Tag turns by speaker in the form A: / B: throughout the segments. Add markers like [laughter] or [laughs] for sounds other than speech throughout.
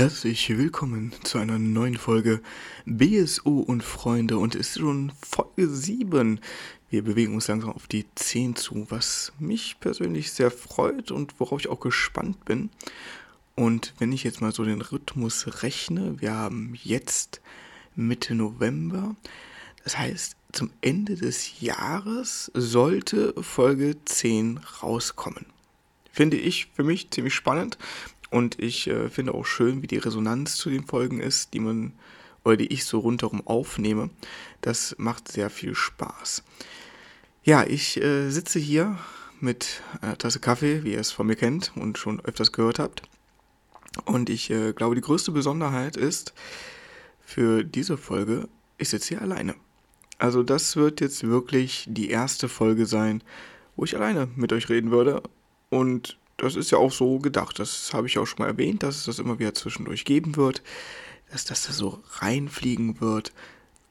A: Herzlich willkommen zu einer neuen Folge BSO und Freunde und es ist schon Folge 7. Wir bewegen uns langsam auf die 10 zu, was mich persönlich sehr freut und worauf ich auch gespannt bin. Und wenn ich jetzt mal so den Rhythmus rechne, wir haben jetzt Mitte November. Das heißt, zum Ende des Jahres sollte Folge 10 rauskommen. Finde ich für mich ziemlich spannend und ich äh, finde auch schön, wie die Resonanz zu den Folgen ist, die man oder die ich so rundherum aufnehme. Das macht sehr viel Spaß. Ja, ich äh, sitze hier mit einer Tasse Kaffee, wie ihr es von mir kennt und schon öfters gehört habt. Und ich äh, glaube, die größte Besonderheit ist für diese Folge, ich sitze hier alleine. Also das wird jetzt wirklich die erste Folge sein, wo ich alleine mit euch reden würde. Und das ist ja auch so gedacht. Das habe ich auch schon mal erwähnt, dass es das immer wieder zwischendurch geben wird, dass das da so reinfliegen wird,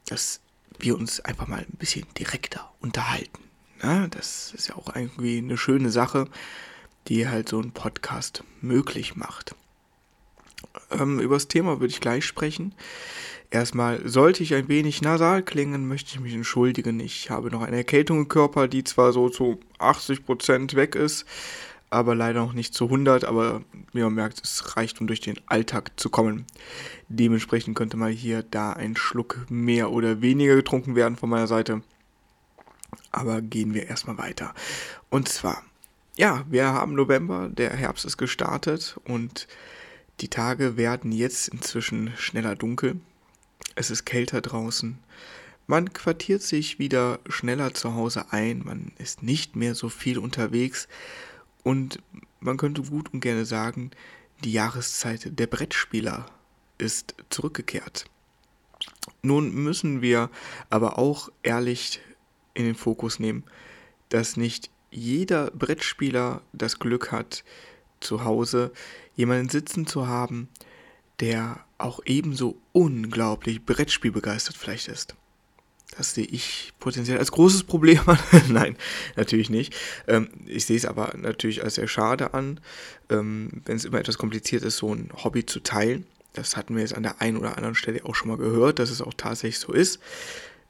A: dass wir uns einfach mal ein bisschen direkter unterhalten. Na, das ist ja auch irgendwie eine schöne Sache, die halt so ein Podcast möglich macht. Ähm, über das Thema würde ich gleich sprechen. Erstmal, sollte ich ein wenig nasal klingen, möchte ich mich entschuldigen. Ich habe noch eine Erkältung im Körper, die zwar so zu 80% weg ist, aber leider noch nicht zu 100, aber wie man merkt, es reicht, um durch den Alltag zu kommen. Dementsprechend könnte mal hier da ein Schluck mehr oder weniger getrunken werden von meiner Seite. Aber gehen wir erstmal weiter. Und zwar, ja, wir haben November, der Herbst ist gestartet und die Tage werden jetzt inzwischen schneller dunkel. Es ist kälter draußen. Man quartiert sich wieder schneller zu Hause ein, man ist nicht mehr so viel unterwegs und man könnte gut und gerne sagen, die Jahreszeit der Brettspieler ist zurückgekehrt. Nun müssen wir aber auch ehrlich in den Fokus nehmen, dass nicht jeder Brettspieler das Glück hat, zu Hause jemanden sitzen zu haben, der auch ebenso unglaublich Brettspielbegeistert vielleicht ist. Das sehe ich potenziell als großes Problem an. [laughs] Nein, natürlich nicht. Ähm, ich sehe es aber natürlich als sehr schade an, ähm, wenn es immer etwas kompliziert ist, so ein Hobby zu teilen. Das hatten wir jetzt an der einen oder anderen Stelle auch schon mal gehört, dass es auch tatsächlich so ist,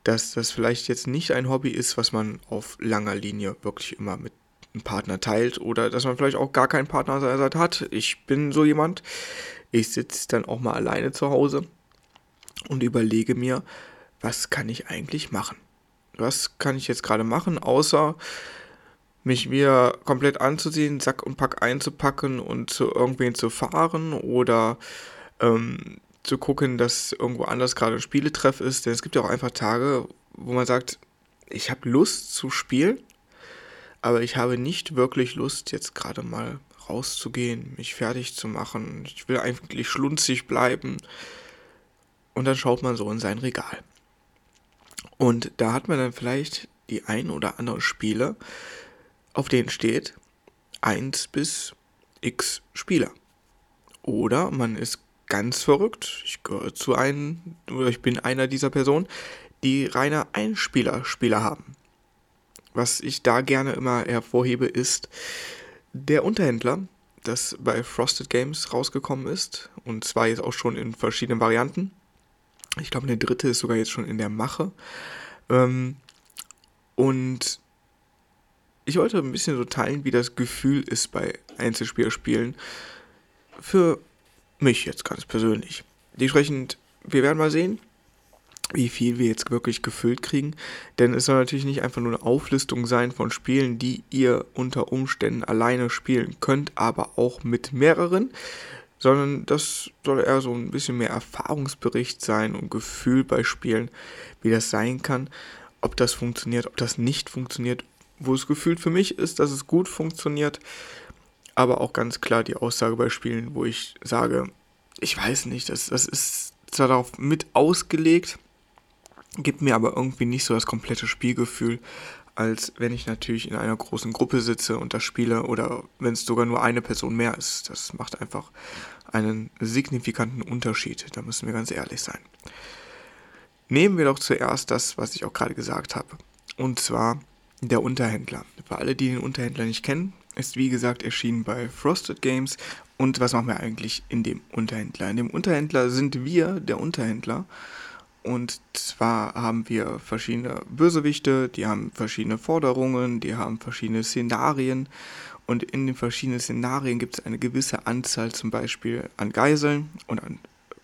A: dass das vielleicht jetzt nicht ein Hobby ist, was man auf langer Linie wirklich immer mit einem Partner teilt oder dass man vielleicht auch gar keinen Partner an seiner Seite hat. Ich bin so jemand. Ich sitze dann auch mal alleine zu Hause und überlege mir, was kann ich eigentlich machen? Was kann ich jetzt gerade machen, außer mich wieder komplett anzuziehen, Sack und Pack einzupacken und zu irgendwen zu fahren oder ähm, zu gucken, dass irgendwo anders gerade ein Spieletreff ist. Denn es gibt ja auch einfach Tage, wo man sagt, ich habe Lust zu spielen, aber ich habe nicht wirklich Lust, jetzt gerade mal rauszugehen, mich fertig zu machen. Ich will eigentlich schlunzig bleiben. Und dann schaut man so in sein Regal. Und da hat man dann vielleicht die ein oder anderen Spiele, auf denen steht 1 bis x Spieler. Oder man ist ganz verrückt, ich gehöre zu einem, oder ich bin einer dieser Personen, die reine Einspieler-Spieler haben. Was ich da gerne immer hervorhebe, ist der Unterhändler, das bei Frosted Games rausgekommen ist. Und zwar jetzt auch schon in verschiedenen Varianten. Ich glaube, eine dritte ist sogar jetzt schon in der Mache. Ähm, und ich wollte ein bisschen so teilen, wie das Gefühl ist bei Einzelspielerspielen. Für mich jetzt ganz persönlich. Dementsprechend, wir werden mal sehen, wie viel wir jetzt wirklich gefüllt kriegen. Denn es soll natürlich nicht einfach nur eine Auflistung sein von Spielen, die ihr unter Umständen alleine spielen könnt, aber auch mit mehreren sondern das soll eher so ein bisschen mehr Erfahrungsbericht sein und Gefühl bei Spielen, wie das sein kann, ob das funktioniert, ob das nicht funktioniert, wo es gefühlt für mich ist, dass es gut funktioniert, aber auch ganz klar die Aussage bei Spielen, wo ich sage, ich weiß nicht, das, das ist zwar darauf mit ausgelegt, gibt mir aber irgendwie nicht so das komplette Spielgefühl, als wenn ich natürlich in einer großen Gruppe sitze und das spiele oder wenn es sogar nur eine Person mehr ist. Das macht einfach einen signifikanten Unterschied, da müssen wir ganz ehrlich sein. Nehmen wir doch zuerst das, was ich auch gerade gesagt habe, und zwar der Unterhändler. Für alle, die den Unterhändler nicht kennen, ist wie gesagt erschienen bei Frosted Games. Und was machen wir eigentlich in dem Unterhändler? In dem Unterhändler sind wir der Unterhändler. Und zwar haben wir verschiedene Bösewichte, die haben verschiedene Forderungen, die haben verschiedene Szenarien. Und in den verschiedenen Szenarien gibt es eine gewisse Anzahl zum Beispiel an Geiseln und an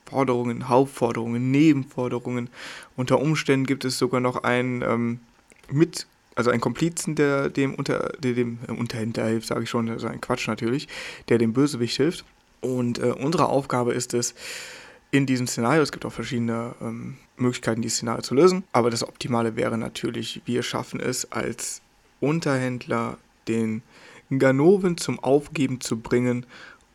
A: Forderungen, Hauptforderungen, Nebenforderungen. Unter Umständen gibt es sogar noch einen ähm, mit, also einen Komplizen, der dem, unter, der dem äh, Unterhändler hilft, sage ich schon, also ein Quatsch natürlich, der dem Bösewicht hilft. Und äh, unsere Aufgabe ist es, in diesem Szenario, es gibt auch verschiedene ähm, Möglichkeiten, dieses Szenario zu lösen, aber das Optimale wäre natürlich, wir schaffen es als Unterhändler, den Ganoven zum Aufgeben zu bringen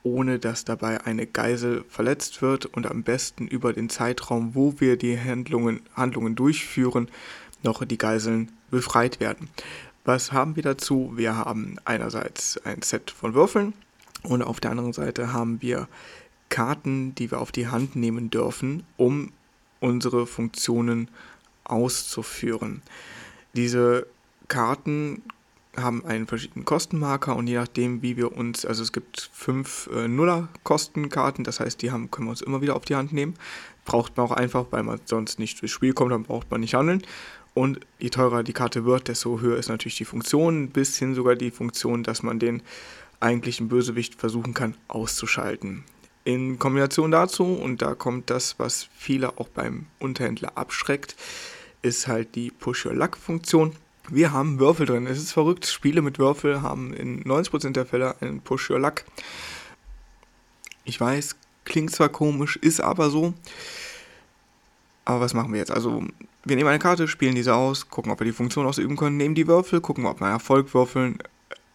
A: ohne dass dabei eine Geisel verletzt wird und am besten über den Zeitraum, wo wir die Handlungen, Handlungen durchführen, noch die Geiseln befreit werden. Was haben wir dazu? Wir haben einerseits ein Set von Würfeln und auf der anderen Seite haben wir Karten, die wir auf die Hand nehmen dürfen, um unsere Funktionen auszuführen. Diese Karten haben einen verschiedenen Kostenmarker und je nachdem, wie wir uns, also es gibt fünf äh, Nuller-Kostenkarten, das heißt, die haben, können wir uns immer wieder auf die Hand nehmen. Braucht man auch einfach, weil man sonst nicht durchs Spiel kommt, dann braucht man nicht handeln. Und je teurer die Karte wird, desto höher ist natürlich die Funktion, bis hin sogar die Funktion, dass man den eigentlichen Bösewicht versuchen kann auszuschalten. In Kombination dazu, und da kommt das, was viele auch beim Unterhändler abschreckt, ist halt die Push-Your-Luck-Funktion wir haben Würfel drin. Es ist verrückt. Spiele mit Würfel haben in 90% der Fälle einen Push Your Luck. Ich weiß, klingt zwar komisch, ist aber so. Aber was machen wir jetzt? Also, wir nehmen eine Karte, spielen diese aus, gucken, ob wir die Funktion ausüben können, nehmen die Würfel, gucken, ob wir Erfolg würfeln.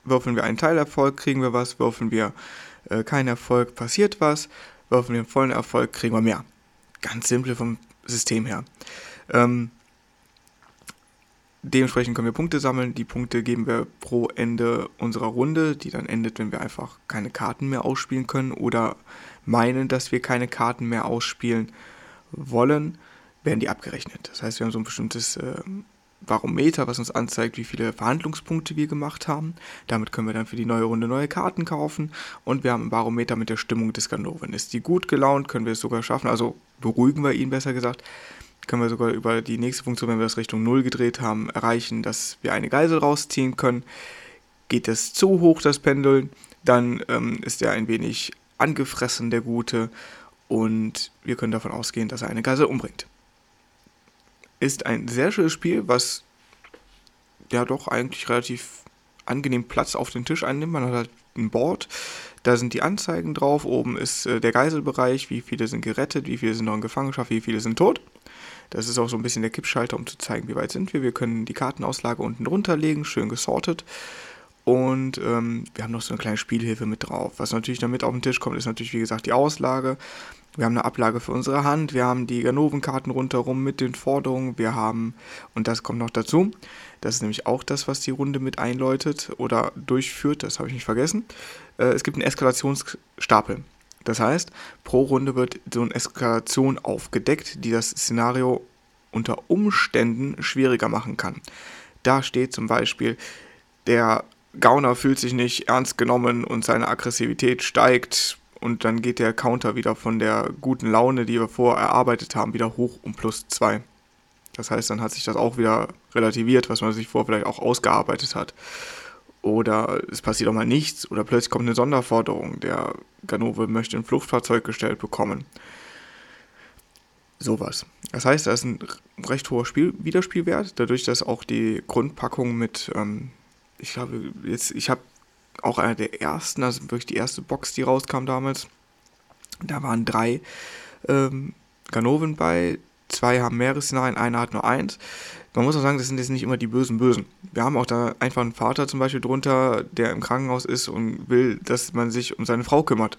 A: Würfeln wir einen Teilerfolg, kriegen wir was. Würfeln wir äh, keinen Erfolg, passiert was. Würfeln wir einen vollen Erfolg, kriegen wir mehr. Ganz simpel vom System her. Ähm, Dementsprechend können wir Punkte sammeln. Die Punkte geben wir pro Ende unserer Runde, die dann endet, wenn wir einfach keine Karten mehr ausspielen können oder meinen, dass wir keine Karten mehr ausspielen wollen, werden die abgerechnet. Das heißt, wir haben so ein bestimmtes äh, Barometer, was uns anzeigt, wie viele Verhandlungspunkte wir gemacht haben. Damit können wir dann für die neue Runde neue Karten kaufen. Und wir haben ein Barometer mit der Stimmung des Ganoven. Ist die gut gelaunt, können wir es sogar schaffen. Also beruhigen wir ihn besser gesagt können wir sogar über die nächste Funktion, wenn wir das Richtung 0 gedreht haben, erreichen, dass wir eine Geisel rausziehen können. Geht es zu hoch, das Pendeln, dann ähm, ist er ein wenig angefressen, der Gute, und wir können davon ausgehen, dass er eine Geisel umbringt. Ist ein sehr schönes Spiel, was ja doch eigentlich relativ angenehm Platz auf den Tisch einnimmt. Man hat halt ein Board, da sind die Anzeigen drauf, oben ist äh, der Geiselbereich, wie viele sind gerettet, wie viele sind noch in Gefangenschaft, wie viele sind tot. Das ist auch so ein bisschen der Kippschalter, um zu zeigen, wie weit sind wir. Wir können die Kartenauslage unten drunter legen, schön gesortet. Und ähm, wir haben noch so eine kleine Spielhilfe mit drauf. Was natürlich damit auf den Tisch kommt, ist natürlich, wie gesagt, die Auslage. Wir haben eine Ablage für unsere Hand. Wir haben die Ganovenkarten rundherum mit den Forderungen. Wir haben, und das kommt noch dazu, das ist nämlich auch das, was die Runde mit einläutet oder durchführt. Das habe ich nicht vergessen. Äh, es gibt einen Eskalationsstapel. Das heißt, pro Runde wird so eine Eskalation aufgedeckt, die das Szenario unter Umständen schwieriger machen kann. Da steht zum Beispiel, der Gauner fühlt sich nicht ernst genommen und seine Aggressivität steigt und dann geht der Counter wieder von der guten Laune, die wir vorher erarbeitet haben, wieder hoch um plus 2. Das heißt, dann hat sich das auch wieder relativiert, was man sich vorher vielleicht auch ausgearbeitet hat oder es passiert auch mal nichts oder plötzlich kommt eine Sonderforderung, der Ganove möchte ein Fluchtfahrzeug gestellt bekommen. Sowas. Das heißt, da ist ein recht hoher Spiel Wiederspielwert, dadurch, dass auch die Grundpackung mit, ähm, ich glaube, jetzt, ich habe auch einer der ersten, also wirklich die erste Box, die rauskam damals, da waren drei ähm, Ganoven bei, zwei haben mehrere Szenarien, einer hat nur eins man muss auch sagen, das sind jetzt nicht immer die bösen Bösen. Wir haben auch da einfach einen Vater zum Beispiel drunter, der im Krankenhaus ist und will, dass man sich um seine Frau kümmert.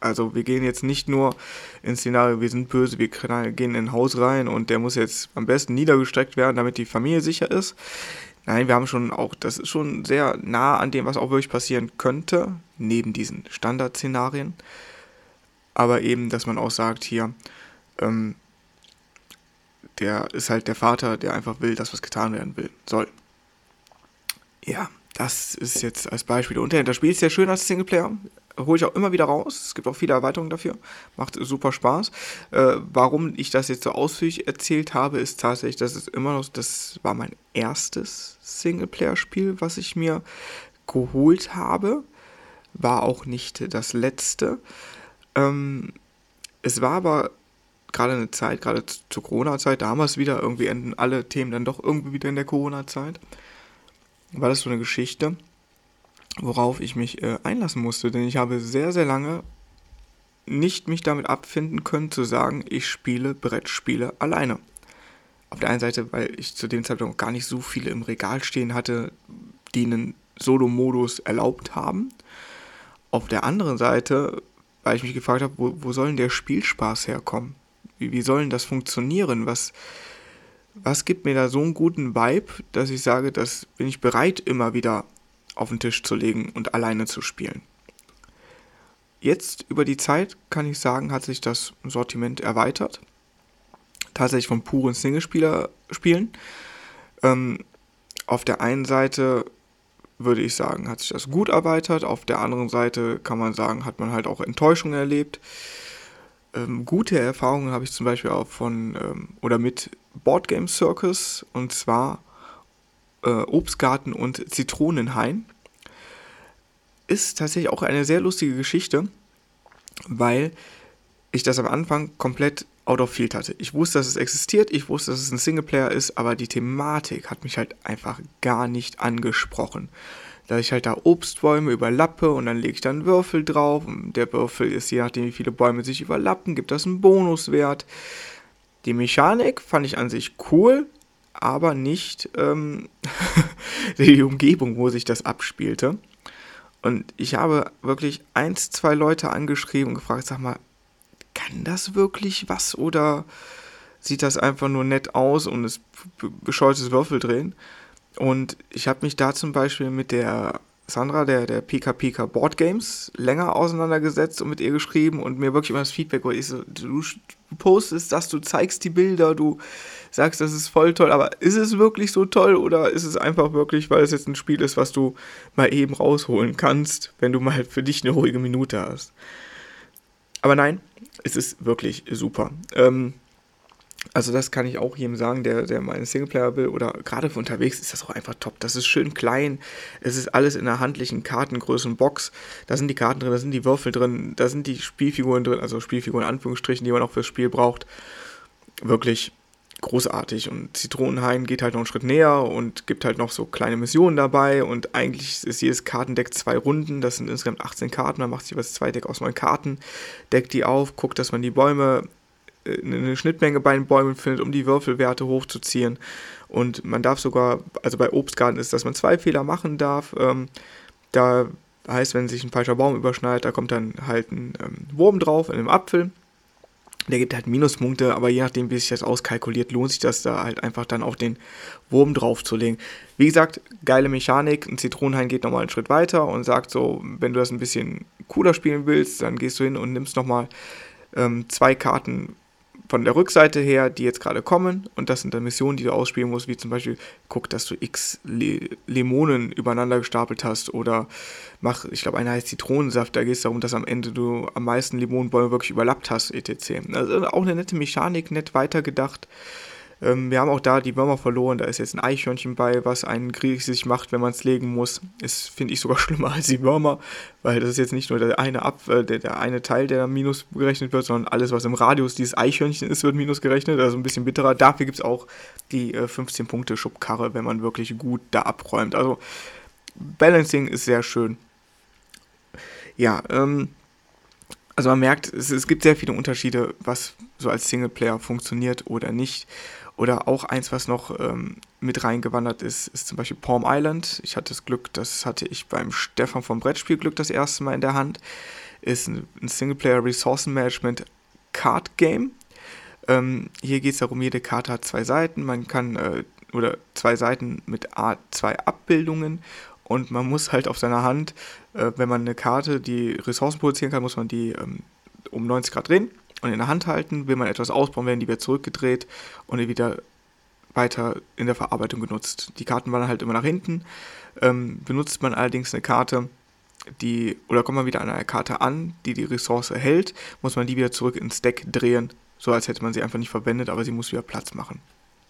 A: Also wir gehen jetzt nicht nur ins Szenario, wir sind böse, wir gehen in ein Haus rein und der muss jetzt am besten niedergestreckt werden, damit die Familie sicher ist. Nein, wir haben schon auch, das ist schon sehr nah an dem, was auch wirklich passieren könnte, neben diesen Standardszenarien. Aber eben, dass man auch sagt, hier, ähm, der ist halt der Vater, der einfach will, dass was getan werden will, soll. Ja, das ist jetzt als Beispiel. Und das Spiel ist sehr schön als Singleplayer. Hole ich auch immer wieder raus. Es gibt auch viele Erweiterungen dafür. Macht super Spaß. Äh, warum ich das jetzt so ausführlich erzählt habe, ist tatsächlich, dass es immer noch, das war mein erstes Singleplayer-Spiel, was ich mir geholt habe. War auch nicht das letzte. Ähm, es war aber gerade eine Zeit, gerade zur Corona-Zeit, damals wieder, irgendwie enden alle Themen dann doch irgendwie wieder in der Corona-Zeit war das so eine Geschichte, worauf ich mich äh, einlassen musste, denn ich habe sehr, sehr lange nicht mich damit abfinden können zu sagen, ich spiele Brettspiele alleine. Auf der einen Seite, weil ich zu dem Zeitpunkt gar nicht so viele im Regal stehen hatte, die einen Solo-Modus erlaubt haben. Auf der anderen Seite, weil ich mich gefragt habe, wo, wo soll denn der Spielspaß herkommen? Wie, wie soll denn das funktionieren? Was, was gibt mir da so einen guten Vibe, dass ich sage, das bin ich bereit, immer wieder auf den Tisch zu legen und alleine zu spielen. Jetzt über die Zeit kann ich sagen, hat sich das Sortiment erweitert. Tatsächlich von puren Singlespieler spielen. Ähm, auf der einen Seite würde ich sagen, hat sich das gut erweitert. Auf der anderen Seite kann man sagen, hat man halt auch Enttäuschungen erlebt. Ähm, gute Erfahrungen habe ich zum Beispiel auch von ähm, oder mit Boardgame Circus und zwar äh, Obstgarten und Zitronenhain. Ist tatsächlich auch eine sehr lustige Geschichte, weil ich das am Anfang komplett out of field hatte. Ich wusste, dass es existiert, ich wusste, dass es ein Singleplayer ist, aber die Thematik hat mich halt einfach gar nicht angesprochen. Da ich halt da Obstbäume überlappe und dann lege ich dann Würfel drauf. Und der Würfel ist, je nachdem wie viele Bäume sich überlappen, gibt das einen Bonuswert. Die Mechanik fand ich an sich cool, aber nicht ähm, [laughs] die Umgebung, wo sich das abspielte. Und ich habe wirklich eins, zwei Leute angeschrieben und gefragt, sag mal, kann das wirklich was oder sieht das einfach nur nett aus und ist bescheuertes Würfeldrehen? Und ich habe mich da zum Beispiel mit der Sandra, der, der PKPK Board Games, länger auseinandergesetzt und mit ihr geschrieben und mir wirklich immer das Feedback geholt. Ich so, du postest das, du zeigst die Bilder, du sagst, das ist voll toll, aber ist es wirklich so toll oder ist es einfach wirklich, weil es jetzt ein Spiel ist, was du mal eben rausholen kannst, wenn du mal für dich eine ruhige Minute hast? Aber nein, es ist wirklich super. Ähm, also das kann ich auch jedem sagen, der, der mal einen Singleplayer will oder gerade für unterwegs ist das auch einfach top. Das ist schön klein. Es ist alles in einer handlichen Kartengröße Box. Da sind die Karten drin, da sind die Würfel drin, da sind die Spielfiguren drin, also Spielfiguren in Anführungsstrichen, die man auch fürs Spiel braucht. Wirklich großartig. Und Zitronenhain geht halt noch einen Schritt näher und gibt halt noch so kleine Missionen dabei. Und eigentlich ist jedes Kartendeck zwei Runden. Das sind insgesamt 18 Karten. Man macht sich was zwei Deck aus neun Karten, deckt die auf, guckt, dass man die Bäume eine Schnittmenge bei den Bäumen findet, um die Würfelwerte hochzuziehen. Und man darf sogar, also bei Obstgarten ist, dass man zwei Fehler machen darf. Ähm, da heißt, wenn sich ein falscher Baum überschneidet, da kommt dann halt ein ähm, Wurm drauf in einem Apfel. Der gibt halt Minuspunkte, aber je nachdem, wie sich das auskalkuliert, lohnt sich das da halt einfach dann auf den Wurm draufzulegen. Wie gesagt, geile Mechanik. Ein Zitronenhain geht nochmal einen Schritt weiter und sagt so, wenn du das ein bisschen cooler spielen willst, dann gehst du hin und nimmst nochmal ähm, zwei Karten von der Rückseite her, die jetzt gerade kommen, und das sind dann Missionen, die du ausspielen musst, wie zum Beispiel, guck, dass du x Le Limonen übereinander gestapelt hast, oder mach, ich glaube, einer heißt Zitronensaft, da geht es darum, dass am Ende du am meisten Limonenbäume wirklich überlappt hast, etc. Also auch eine nette Mechanik, nett weitergedacht. Ähm, wir haben auch da die Würmer verloren. Da ist jetzt ein Eichhörnchen bei, was einen sich macht, wenn man es legen muss. Ist, finde ich, sogar [laughs] schlimmer als die Würmer, weil das ist jetzt nicht nur der eine, Ab äh, der, der eine Teil, der minus gerechnet wird, sondern alles, was im Radius dieses Eichhörnchen ist, wird minus gerechnet. Also ein bisschen bitterer. Dafür gibt es auch die äh, 15-Punkte-Schubkarre, wenn man wirklich gut da abräumt. Also Balancing ist sehr schön. Ja, ähm, also man merkt, es, es, gibt sehr viele Unterschiede, was so als Singleplayer funktioniert oder nicht. Oder auch eins, was noch ähm, mit reingewandert ist, ist zum Beispiel Palm Island. Ich hatte das Glück, das hatte ich beim Stefan vom Brettspielglück das erste Mal in der Hand. Ist ein, ein Singleplayer Ressourcenmanagement Card Game. Ähm, hier geht es darum, jede Karte hat zwei Seiten. Man kann, äh, oder zwei Seiten mit A, zwei Abbildungen. Und man muss halt auf seiner Hand, äh, wenn man eine Karte, die Ressourcen produzieren kann, muss man die ähm, um 90 Grad drehen und in der Hand halten. Will man etwas ausbauen, werden die wieder zurückgedreht und wieder weiter in der Verarbeitung genutzt. Die Karten waren halt immer nach hinten. Ähm, benutzt man allerdings eine Karte, die, oder kommt man wieder an einer Karte an, die die Ressource hält, muss man die wieder zurück ins Deck drehen, so als hätte man sie einfach nicht verwendet, aber sie muss wieder Platz machen.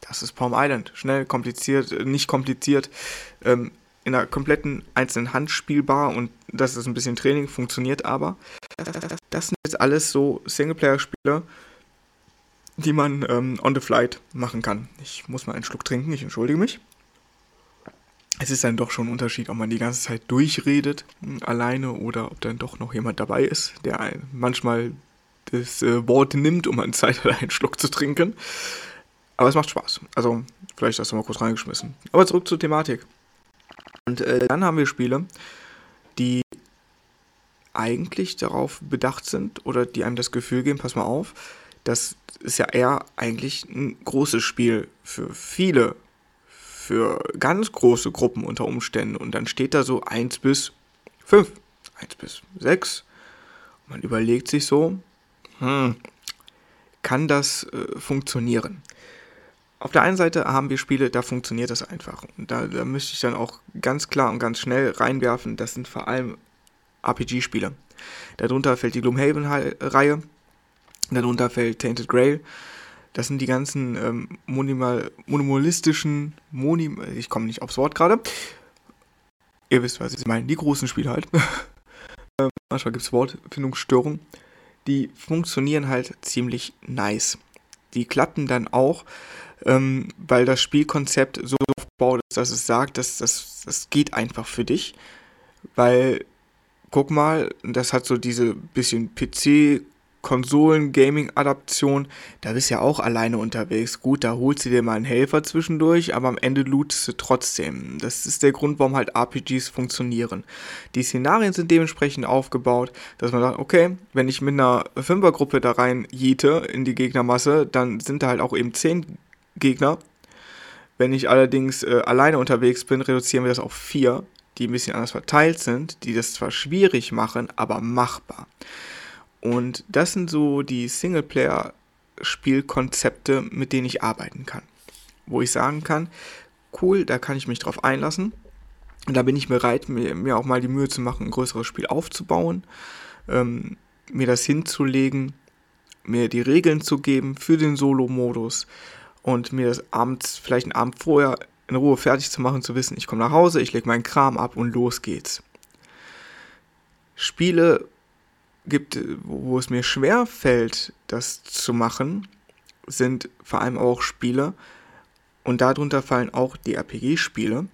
A: Das ist Palm Island. Schnell, kompliziert, nicht kompliziert, ähm, in einer kompletten einzelnen Hand spielbar und das ist ein bisschen Training, funktioniert aber. Das sind jetzt alles so Singleplayer-Spiele, die man ähm, on the flight machen kann. Ich muss mal einen Schluck trinken, ich entschuldige mich. Es ist dann doch schon ein Unterschied, ob man die ganze Zeit durchredet, hm, alleine, oder ob dann doch noch jemand dabei ist, der manchmal das äh, Wort nimmt, um an Zeit [laughs] einen Schluck zu trinken. Aber es macht Spaß. Also, vielleicht hast du mal kurz reingeschmissen. Aber zurück zur Thematik. Und äh, dann haben wir Spiele, die eigentlich darauf bedacht sind oder die einem das Gefühl geben, pass mal auf, das ist ja eher eigentlich ein großes Spiel für viele, für ganz große Gruppen unter Umständen. Und dann steht da so 1 bis 5, 1 bis 6. Man überlegt sich so, hm, kann das äh, funktionieren? Auf der einen Seite haben wir Spiele, da funktioniert das einfach. Und da, da müsste ich dann auch ganz klar und ganz schnell reinwerfen, das sind vor allem RPG-Spiele. Darunter fällt die Gloomhaven-Reihe, Darunter fällt Tainted Grail. Das sind die ganzen ähm, monimal, monomalistischen, Monim ich komme nicht aufs Wort gerade. Ihr wisst, was ich meine. Die großen Spiele halt. [laughs] ähm, manchmal gibt es Wortfindungsstörungen. Die funktionieren halt ziemlich nice. Die klappen dann auch, ähm, weil das Spielkonzept so aufgebaut ist, dass es sagt, dass das, das geht einfach für dich. Weil, guck mal, das hat so diese bisschen PC- Konsolen-Gaming-Adaption, da bist du ja auch alleine unterwegs. Gut, da holst du dir mal einen Helfer zwischendurch, aber am Ende lootest du trotzdem. Das ist der Grund, warum halt RPGs funktionieren. Die Szenarien sind dementsprechend aufgebaut, dass man sagt, okay, wenn ich mit einer Fünfergruppe da rein jiete in die Gegnermasse, dann sind da halt auch eben zehn Gegner. Wenn ich allerdings äh, alleine unterwegs bin, reduzieren wir das auf vier, die ein bisschen anders verteilt sind, die das zwar schwierig machen, aber machbar. Und das sind so die Singleplayer-Spielkonzepte, mit denen ich arbeiten kann. Wo ich sagen kann, cool, da kann ich mich drauf einlassen. Und da bin ich bereit, mir, mir auch mal die Mühe zu machen, ein größeres Spiel aufzubauen, ähm, mir das hinzulegen, mir die Regeln zu geben für den Solo-Modus und mir das abends, vielleicht einen Abend vorher in Ruhe fertig zu machen, zu wissen, ich komme nach Hause, ich lege meinen Kram ab und los geht's. Spiele gibt, wo es mir schwer fällt, das zu machen, sind vor allem auch Spiele und darunter fallen auch die RPG-Spiele,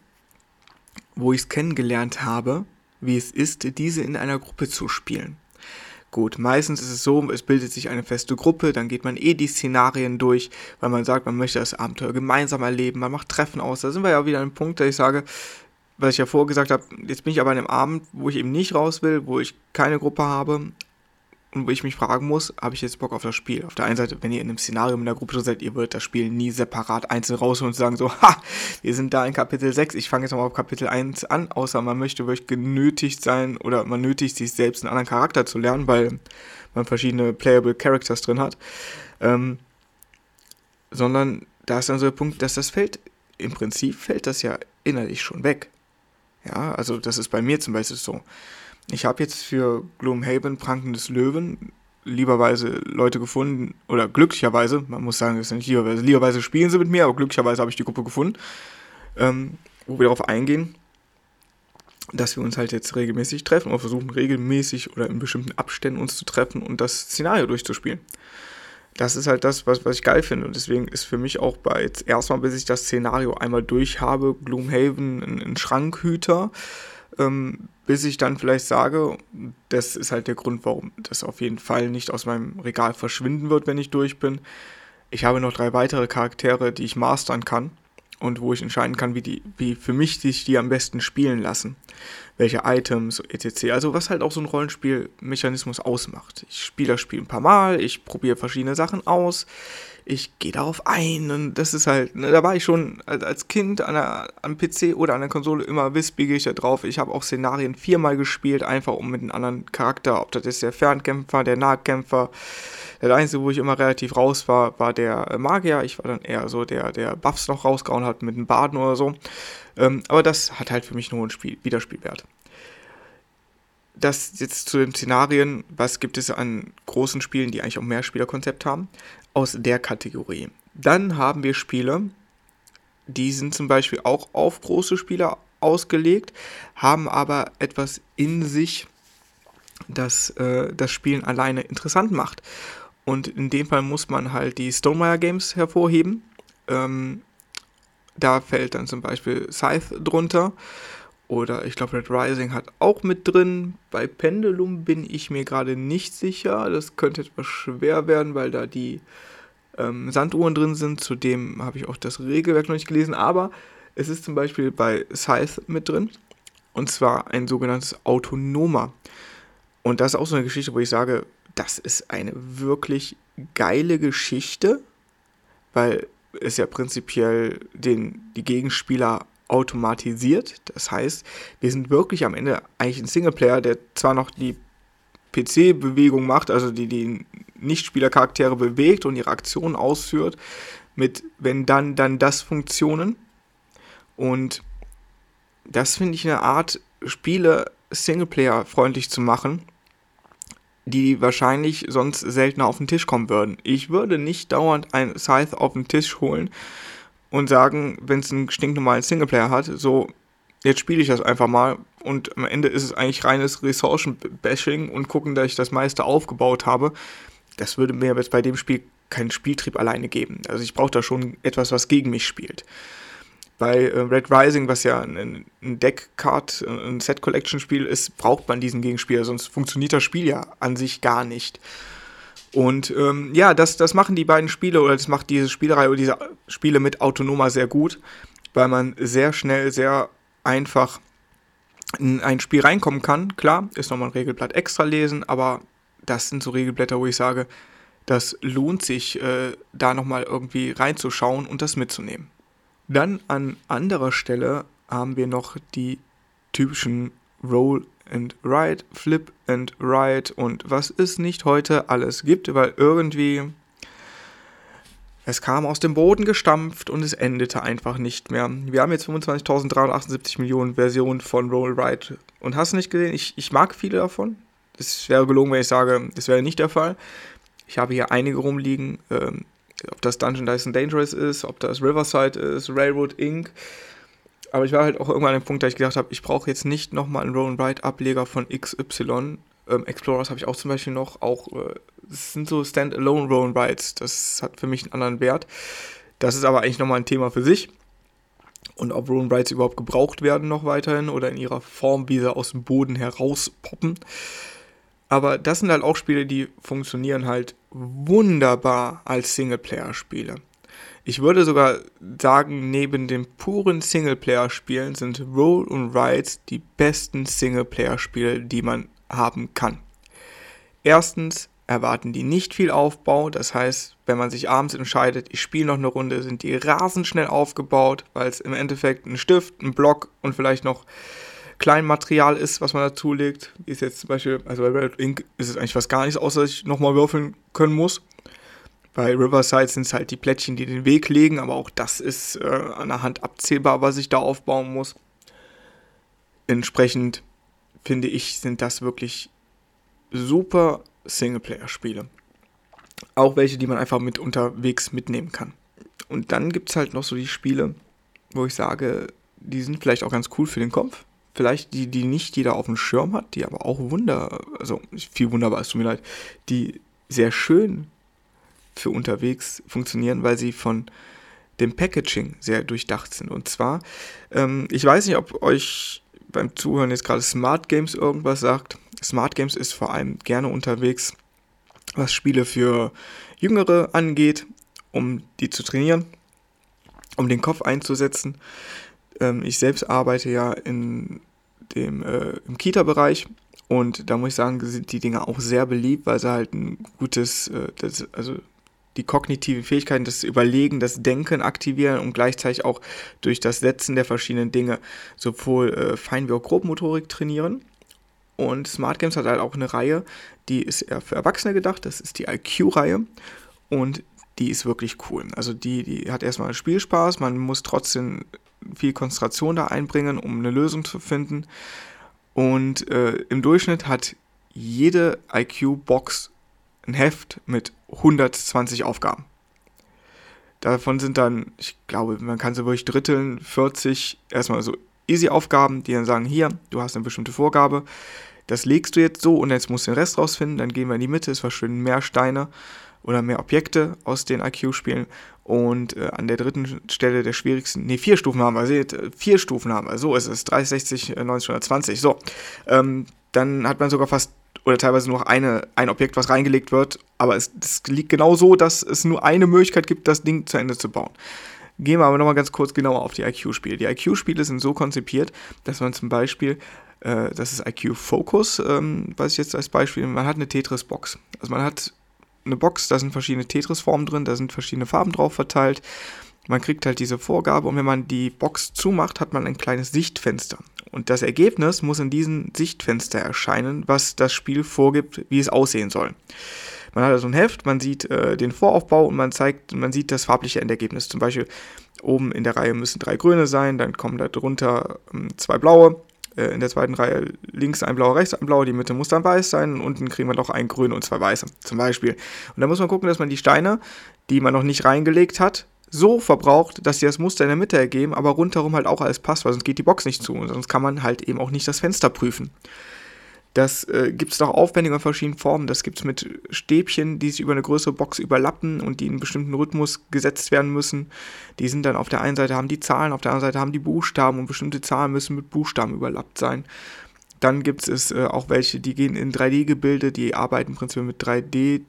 A: wo ich es kennengelernt habe, wie es ist, diese in einer Gruppe zu spielen. Gut, meistens ist es so, es bildet sich eine feste Gruppe, dann geht man eh die Szenarien durch, weil man sagt, man möchte das Abenteuer gemeinsam erleben, man macht Treffen aus. Da sind wir ja wieder an einem Punkt, da ich sage, was ich ja vorher gesagt habe, jetzt bin ich aber an einem Abend, wo ich eben nicht raus will, wo ich keine Gruppe habe und wo ich mich fragen muss, habe ich jetzt Bock auf das Spiel? Auf der einen Seite, wenn ihr in einem Szenario in der Gruppe seid, ihr würdet das Spiel nie separat einzeln rausholen und sagen so, ha, wir sind da in Kapitel 6, ich fange jetzt mal auf Kapitel 1 an, außer man möchte wirklich genötigt sein oder man nötigt sich selbst einen anderen Charakter zu lernen, weil man verschiedene Playable Characters drin hat. Ähm, sondern da ist dann so der Punkt, dass das fällt, im Prinzip fällt das ja innerlich schon weg. Ja, also das ist bei mir zum Beispiel so. Ich habe jetzt für Gloomhaven Pranken des Löwen lieberweise Leute gefunden, oder glücklicherweise, man muss sagen, das ist nicht lieberweise, lieberweise spielen sie mit mir, aber glücklicherweise habe ich die Gruppe gefunden, ähm, wo wir darauf eingehen, dass wir uns halt jetzt regelmäßig treffen oder versuchen regelmäßig oder in bestimmten Abständen uns zu treffen und das Szenario durchzuspielen. Das ist halt das, was, was ich geil finde. Und deswegen ist für mich auch bei jetzt erstmal, bis ich das Szenario einmal durch habe, Gloomhaven ein, ein Schrankhüter ähm, bis ich dann vielleicht sage, das ist halt der Grund, warum das auf jeden Fall nicht aus meinem Regal verschwinden wird, wenn ich durch bin. Ich habe noch drei weitere Charaktere, die ich mastern kann und wo ich entscheiden kann, wie, die, wie für mich sich die am besten spielen lassen. welche Items, etc. Also was halt auch so ein Rollenspielmechanismus ausmacht. Ich spiele das Spiel ein paar Mal, ich probiere verschiedene Sachen aus, ich gehe darauf ein und das ist halt, ne, da war ich schon als Kind an der, am PC oder an der Konsole immer wissbegierig da drauf. Ich habe auch Szenarien viermal gespielt, einfach um mit einem anderen Charakter, ob das ist der Fernkämpfer, der Nahkämpfer. Der Einzige, wo ich immer relativ raus war, war der Magier. Ich war dann eher so der, der Buffs noch rausgehauen hat mit einem Baden oder so. Ähm, aber das hat halt für mich nur einen Spiel, Wiederspielwert das jetzt zu den Szenarien, was gibt es an großen Spielen, die eigentlich auch mehr Spielerkonzept haben aus der Kategorie. Dann haben wir Spiele, die sind zum Beispiel auch auf große Spieler ausgelegt, haben aber etwas in sich, das äh, das Spielen alleine interessant macht. Und in dem Fall muss man halt die Stonemeyer Games hervorheben. Ähm, da fällt dann zum Beispiel Scythe drunter. Oder ich glaube, Red Rising hat auch mit drin. Bei Pendulum bin ich mir gerade nicht sicher. Das könnte etwas schwer werden, weil da die ähm, Sanduhren drin sind. Zudem habe ich auch das Regelwerk noch nicht gelesen. Aber es ist zum Beispiel bei Scythe mit drin. Und zwar ein sogenanntes Autonomer. Und das ist auch so eine Geschichte, wo ich sage, das ist eine wirklich geile Geschichte, weil es ja prinzipiell den, die Gegenspieler automatisiert. Das heißt, wir sind wirklich am Ende eigentlich ein Singleplayer, der zwar noch die PC-Bewegung macht, also die die Nichtspielercharaktere bewegt und ihre Aktionen ausführt, mit wenn dann, dann das Funktionen. Und das finde ich eine Art, Spiele Singleplayer-freundlich zu machen, die wahrscheinlich sonst seltener auf den Tisch kommen würden. Ich würde nicht dauernd ein Scythe auf den Tisch holen und sagen, wenn es einen stinknormalen Singleplayer hat, so, jetzt spiele ich das einfach mal und am Ende ist es eigentlich reines Ressourcen-Bashing und gucken, dass ich das meiste aufgebaut habe. Das würde mir jetzt bei dem Spiel keinen Spieltrieb alleine geben. Also ich brauche da schon etwas, was gegen mich spielt. Bei äh, Red Rising, was ja ein, ein Deck-Card, ein Set-Collection-Spiel ist, braucht man diesen Gegenspieler, sonst funktioniert das Spiel ja an sich gar nicht. Und ähm, ja, das, das machen die beiden Spiele oder das macht diese Spielerei oder diese Spiele mit Autonoma sehr gut, weil man sehr schnell, sehr einfach in ein Spiel reinkommen kann. Klar, ist nochmal ein Regelblatt extra lesen, aber das sind so Regelblätter, wo ich sage, das lohnt sich, äh, da nochmal irgendwie reinzuschauen und das mitzunehmen. Dann an anderer Stelle haben wir noch die typischen Roll and Ride, Flip and Ride und was es nicht heute alles gibt, weil irgendwie es kam aus dem Boden gestampft und es endete einfach nicht mehr. Wir haben jetzt 25.378 Millionen Versionen von Roll Ride und hast du nicht gesehen? Ich, ich mag viele davon. Es wäre gelogen, wenn ich sage, das wäre nicht der Fall. Ich habe hier einige rumliegen, ähm, ob das Dungeon Dice Dangerous ist, ob das Riverside ist, Railroad Inc., aber ich war halt auch irgendwann an dem Punkt, da ich gedacht habe, ich brauche jetzt nicht nochmal einen Roll Ride Ableger von XY. Ähm, Explorers habe ich auch zum Beispiel noch. Auch, äh, sind so Standalone Roll Rides. Das hat für mich einen anderen Wert. Das ist aber eigentlich nochmal ein Thema für sich. Und ob Roll Rides überhaupt gebraucht werden noch weiterhin oder in ihrer Form, wie sie aus dem Boden herauspoppen. Aber das sind halt auch Spiele, die funktionieren halt wunderbar als Singleplayer-Spiele. Ich würde sogar sagen, neben den puren Singleplayer-Spielen sind Roll und Rides die besten Singleplayer-Spiele, die man haben kann. Erstens erwarten die nicht viel Aufbau, das heißt, wenn man sich abends entscheidet, ich spiele noch eine Runde, sind die rasend schnell aufgebaut, weil es im Endeffekt ein Stift, ein Block und vielleicht noch Kleinmaterial ist, was man dazulegt. Ist jetzt zum Beispiel, also bei Red Ink ist es eigentlich fast gar nichts, außer dass ich nochmal würfeln können muss. Bei Riverside sind es halt die Plättchen, die den Weg legen, aber auch das ist äh, an der Hand abzählbar, was ich da aufbauen muss. Entsprechend finde ich, sind das wirklich super Singleplayer-Spiele. Auch welche, die man einfach mit unterwegs mitnehmen kann. Und dann gibt es halt noch so die Spiele, wo ich sage, die sind vielleicht auch ganz cool für den Kopf. Vielleicht die, die nicht jeder auf dem Schirm hat, die aber auch wunder, also viel wunderbar, es tut mir leid, die sehr schön für unterwegs funktionieren, weil sie von dem Packaging sehr durchdacht sind. Und zwar, ähm, ich weiß nicht, ob euch beim Zuhören jetzt gerade Smart Games irgendwas sagt. Smart Games ist vor allem gerne unterwegs, was Spiele für Jüngere angeht, um die zu trainieren, um den Kopf einzusetzen. Ähm, ich selbst arbeite ja in dem, äh, im Kita-Bereich. Und da muss ich sagen, sind die Dinge auch sehr beliebt, weil sie halt ein gutes, äh, also die kognitive Fähigkeiten, das Überlegen, das Denken aktivieren und gleichzeitig auch durch das Setzen der verschiedenen Dinge sowohl äh, Fein- wie auch Grobmotorik trainieren. Und Smart Games hat halt auch eine Reihe, die ist eher für Erwachsene gedacht, das ist die IQ-Reihe. Und die ist wirklich cool. Also die, die hat erstmal Spielspaß, man muss trotzdem viel Konzentration da einbringen, um eine Lösung zu finden. Und äh, im Durchschnitt hat jede IQ-Box ein Heft mit 120 Aufgaben. Davon sind dann, ich glaube, man kann sie wirklich dritteln, 40 erstmal so Easy-Aufgaben, die dann sagen, hier, du hast eine bestimmte Vorgabe, das legst du jetzt so und jetzt musst du den Rest rausfinden, dann gehen wir in die Mitte, es verschwinden mehr Steine oder mehr Objekte aus den IQ-Spielen und äh, an der dritten Stelle der schwierigsten, nee, vier Stufen haben wir, seht, vier Stufen haben wir, so ist es, 30, 60, 90, 120, so. Ähm, dann hat man sogar fast oder teilweise nur eine, ein Objekt, was reingelegt wird, aber es, es liegt genau so, dass es nur eine Möglichkeit gibt, das Ding zu Ende zu bauen. Gehen wir aber nochmal ganz kurz genauer auf die IQ-Spiele. Die IQ-Spiele sind so konzipiert, dass man zum Beispiel, äh, das ist IQ Focus, ähm, was ich jetzt als Beispiel, man hat eine Tetris-Box. Also man hat eine Box, da sind verschiedene Tetris-Formen drin, da sind verschiedene Farben drauf verteilt. Man kriegt halt diese Vorgabe und wenn man die Box zumacht, hat man ein kleines Sichtfenster. Und das Ergebnis muss in diesem Sichtfenster erscheinen, was das Spiel vorgibt, wie es aussehen soll. Man hat also ein Heft, man sieht äh, den Voraufbau und man zeigt, man sieht das farbliche Endergebnis. Zum Beispiel oben in der Reihe müssen drei grüne sein, dann kommen da drunter ähm, zwei blaue, äh, in der zweiten Reihe links ein blauer, rechts ein blauer, die Mitte muss dann weiß sein und unten kriegen wir noch ein grün und zwei weiße zum Beispiel. Und da muss man gucken, dass man die Steine, die man noch nicht reingelegt hat, so verbraucht, dass sie das Muster in der Mitte ergeben, aber rundherum halt auch alles passt, weil sonst geht die Box nicht zu und sonst kann man halt eben auch nicht das Fenster prüfen. Das äh, gibt es noch aufwendig in verschiedenen Formen. Das gibt es mit Stäbchen, die sich über eine größere Box überlappen und die in einen bestimmten Rhythmus gesetzt werden müssen. Die sind dann auf der einen Seite haben die Zahlen, auf der anderen Seite haben die Buchstaben und bestimmte Zahlen müssen mit Buchstaben überlappt sein. Dann gibt es äh, auch welche, die gehen in 3D-Gebilde, die arbeiten im Prinzip mit 3D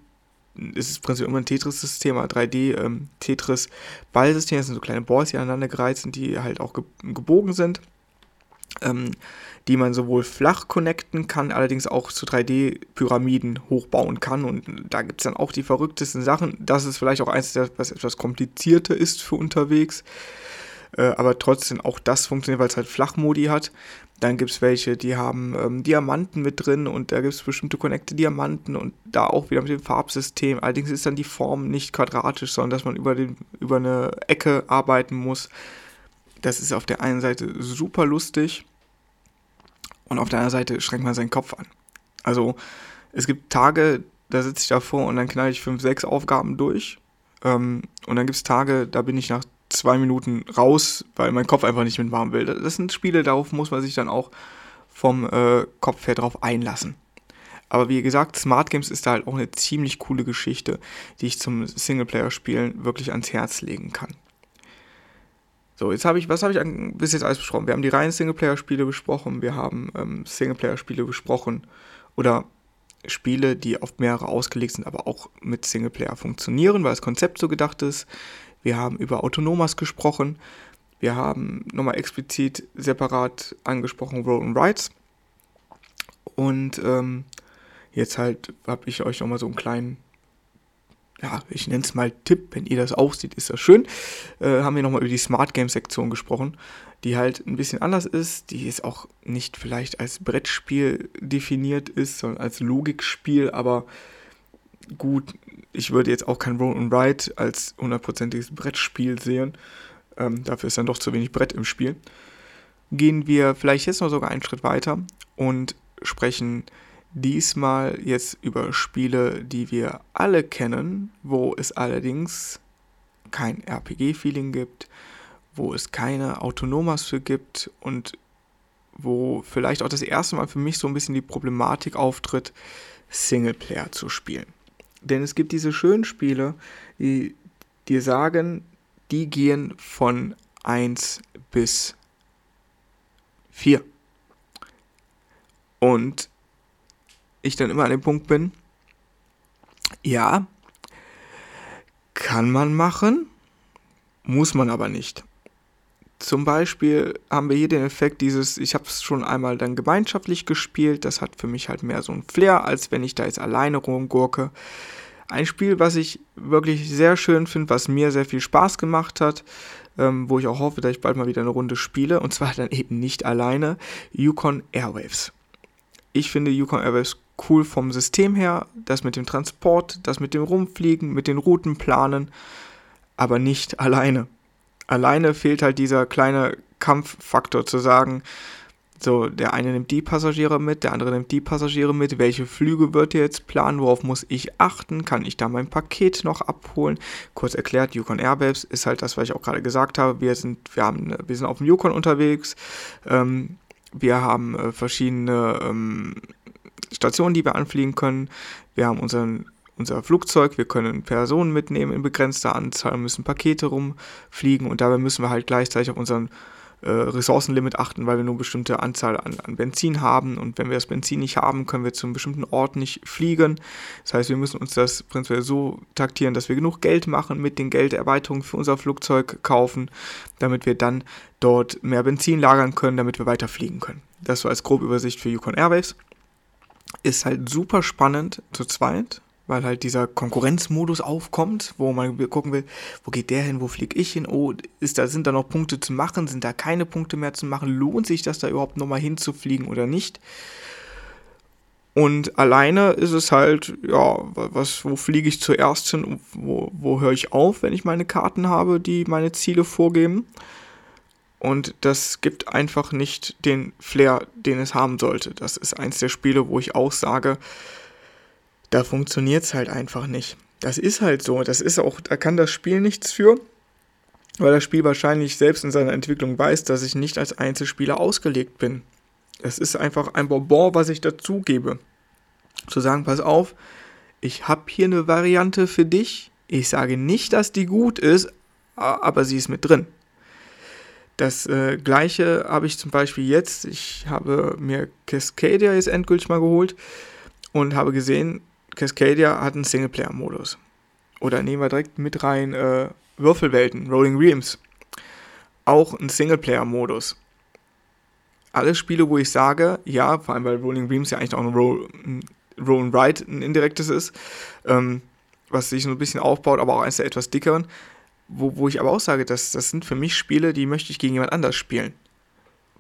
A: es ist prinzipiell immer ein Tetris-System, 3D-Tetris-Ballsystem, ähm, das sind so kleine Balls, die aneinander gereizt sind, die halt auch ge gebogen sind, ähm, die man sowohl flach connecten kann, allerdings auch zu 3D-Pyramiden hochbauen kann. Und da gibt es dann auch die verrücktesten Sachen. Das ist vielleicht auch eins, was etwas komplizierter ist für unterwegs. Äh, aber trotzdem auch das funktioniert, weil es halt Flachmodi hat. Dann gibt es welche, die haben ähm, Diamanten mit drin und da gibt es bestimmte Connecte Diamanten und da auch wieder mit dem Farbsystem. Allerdings ist dann die Form nicht quadratisch, sondern dass man über, den, über eine Ecke arbeiten muss. Das ist auf der einen Seite super lustig und auf der anderen Seite schränkt man seinen Kopf an. Also es gibt Tage, da sitze ich davor und dann knall ich fünf, sechs Aufgaben durch. Ähm, und dann gibt es Tage, da bin ich nach zwei Minuten raus, weil mein Kopf einfach nicht mit warm will. Das sind Spiele, darauf muss man sich dann auch vom äh, Kopf her drauf einlassen. Aber wie gesagt, Smart Games ist da halt auch eine ziemlich coole Geschichte, die ich zum Singleplayer-Spielen wirklich ans Herz legen kann. So, jetzt habe ich, was habe ich bis jetzt alles besprochen? Wir haben die reinen Singleplayer-Spiele besprochen, wir haben ähm, Singleplayer-Spiele besprochen oder Spiele, die auf mehrere ausgelegt sind, aber auch mit Singleplayer funktionieren, weil das Konzept so gedacht ist. Wir haben über Autonomas gesprochen. Wir haben nochmal explizit separat angesprochen Roll and Rights. Und ähm, jetzt halt habe ich euch nochmal so einen kleinen, ja, ich nenne es mal Tipp, wenn ihr das auch seht, ist das schön. Äh, haben wir nochmal über die Smart Game Sektion gesprochen, die halt ein bisschen anders ist, die jetzt auch nicht vielleicht als Brettspiel definiert ist, sondern als Logikspiel, aber gut, ich würde jetzt auch kein Roll and Ride als hundertprozentiges Brettspiel sehen. Ähm, dafür ist dann doch zu wenig Brett im Spiel. Gehen wir vielleicht jetzt noch sogar einen Schritt weiter und sprechen diesmal jetzt über Spiele, die wir alle kennen, wo es allerdings kein RPG-Feeling gibt, wo es keine Autonomas für gibt und wo vielleicht auch das erste Mal für mich so ein bisschen die Problematik auftritt, Singleplayer zu spielen. Denn es gibt diese schönen Spiele, die dir sagen, die gehen von 1 bis 4. Und ich dann immer an dem Punkt bin, ja, kann man machen, muss man aber nicht. Zum Beispiel haben wir hier den Effekt dieses, ich habe es schon einmal dann gemeinschaftlich gespielt, das hat für mich halt mehr so ein Flair, als wenn ich da jetzt alleine rumgurke. Ein Spiel, was ich wirklich sehr schön finde, was mir sehr viel Spaß gemacht hat, ähm, wo ich auch hoffe, dass ich bald mal wieder eine Runde spiele, und zwar [laughs] dann eben nicht alleine, Yukon Airwaves. Ich finde Yukon Airwaves cool vom System her, das mit dem Transport, das mit dem Rumfliegen, mit den Routenplanen, aber nicht [laughs] alleine alleine fehlt halt dieser kleine Kampffaktor zu sagen, so, der eine nimmt die Passagiere mit, der andere nimmt die Passagiere mit. Welche Flüge wird ihr jetzt planen? Worauf muss ich achten? Kann ich da mein Paket noch abholen? Kurz erklärt, Yukon Airbabes ist halt das, was ich auch gerade gesagt habe. Wir sind, wir haben, wir sind auf dem Yukon unterwegs. Ähm, wir haben äh, verschiedene ähm, Stationen, die wir anfliegen können. Wir haben unseren unser Flugzeug, wir können Personen mitnehmen in begrenzter Anzahl, müssen Pakete rumfliegen und dabei müssen wir halt gleichzeitig auf unseren äh, Ressourcenlimit achten, weil wir nur eine bestimmte Anzahl an, an, Benzin haben und wenn wir das Benzin nicht haben, können wir zu einem bestimmten Ort nicht fliegen. Das heißt, wir müssen uns das prinzipiell so taktieren, dass wir genug Geld machen, mit den Gelderweiterungen für unser Flugzeug kaufen, damit wir dann dort mehr Benzin lagern können, damit wir weiter fliegen können. Das so als grobe Übersicht für Yukon Airways. Ist halt super spannend zu zweit, weil halt dieser Konkurrenzmodus aufkommt, wo man gucken will, wo geht der hin, wo fliege ich hin, oh, ist da, sind da noch Punkte zu machen, sind da keine Punkte mehr zu machen, lohnt sich das da überhaupt nochmal hinzufliegen oder nicht? Und alleine ist es halt, ja, was, wo fliege ich zuerst hin, wo, wo höre ich auf, wenn ich meine Karten habe, die meine Ziele vorgeben? Und das gibt einfach nicht den Flair, den es haben sollte. Das ist eins der Spiele, wo ich auch sage, da funktioniert es halt einfach nicht. Das ist halt so. Das ist auch, da kann das Spiel nichts für, weil das Spiel wahrscheinlich selbst in seiner Entwicklung weiß, dass ich nicht als Einzelspieler ausgelegt bin. Es ist einfach ein Bonbon, was ich dazugebe. Zu sagen, pass auf, ich habe hier eine Variante für dich. Ich sage nicht, dass die gut ist, aber sie ist mit drin. Das äh, gleiche habe ich zum Beispiel jetzt. Ich habe mir Cascadia jetzt endgültig mal geholt und habe gesehen, Cascadia hat einen Singleplayer-Modus. Oder nehmen wir direkt mit rein äh, Würfelwelten, Rolling Realms. Auch ein Singleplayer-Modus. Alle Spiele, wo ich sage, ja, vor allem weil Rolling Realms ja eigentlich auch ein Roll, ein Roll and Ride ein indirektes ist, ähm, was sich so ein bisschen aufbaut, aber auch eines der etwas dickeren, wo, wo ich aber auch sage, dass das sind für mich Spiele, die möchte ich gegen jemand anders spielen.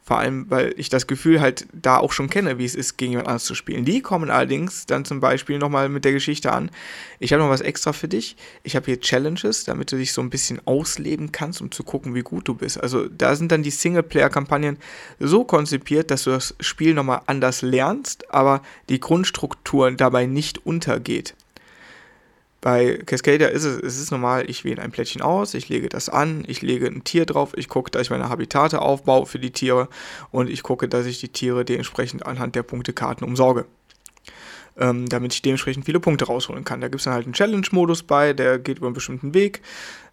A: Vor allem, weil ich das Gefühl halt da auch schon kenne, wie es ist, gegen jemand anderes zu spielen. Die kommen allerdings dann zum Beispiel nochmal mit der Geschichte an. Ich habe noch was extra für dich. Ich habe hier Challenges, damit du dich so ein bisschen ausleben kannst, um zu gucken, wie gut du bist. Also da sind dann die Singleplayer-Kampagnen so konzipiert, dass du das Spiel nochmal anders lernst, aber die Grundstruktur dabei nicht untergeht. Bei Cascadia ist es, es ist normal, ich wähle ein Plättchen aus, ich lege das an, ich lege ein Tier drauf, ich gucke, dass ich meine Habitate aufbaue für die Tiere und ich gucke, dass ich die Tiere dementsprechend anhand der Punktekarten umsorge. Ähm, damit ich dementsprechend viele Punkte rausholen kann. Da gibt es dann halt einen Challenge-Modus bei, der geht über einen bestimmten Weg,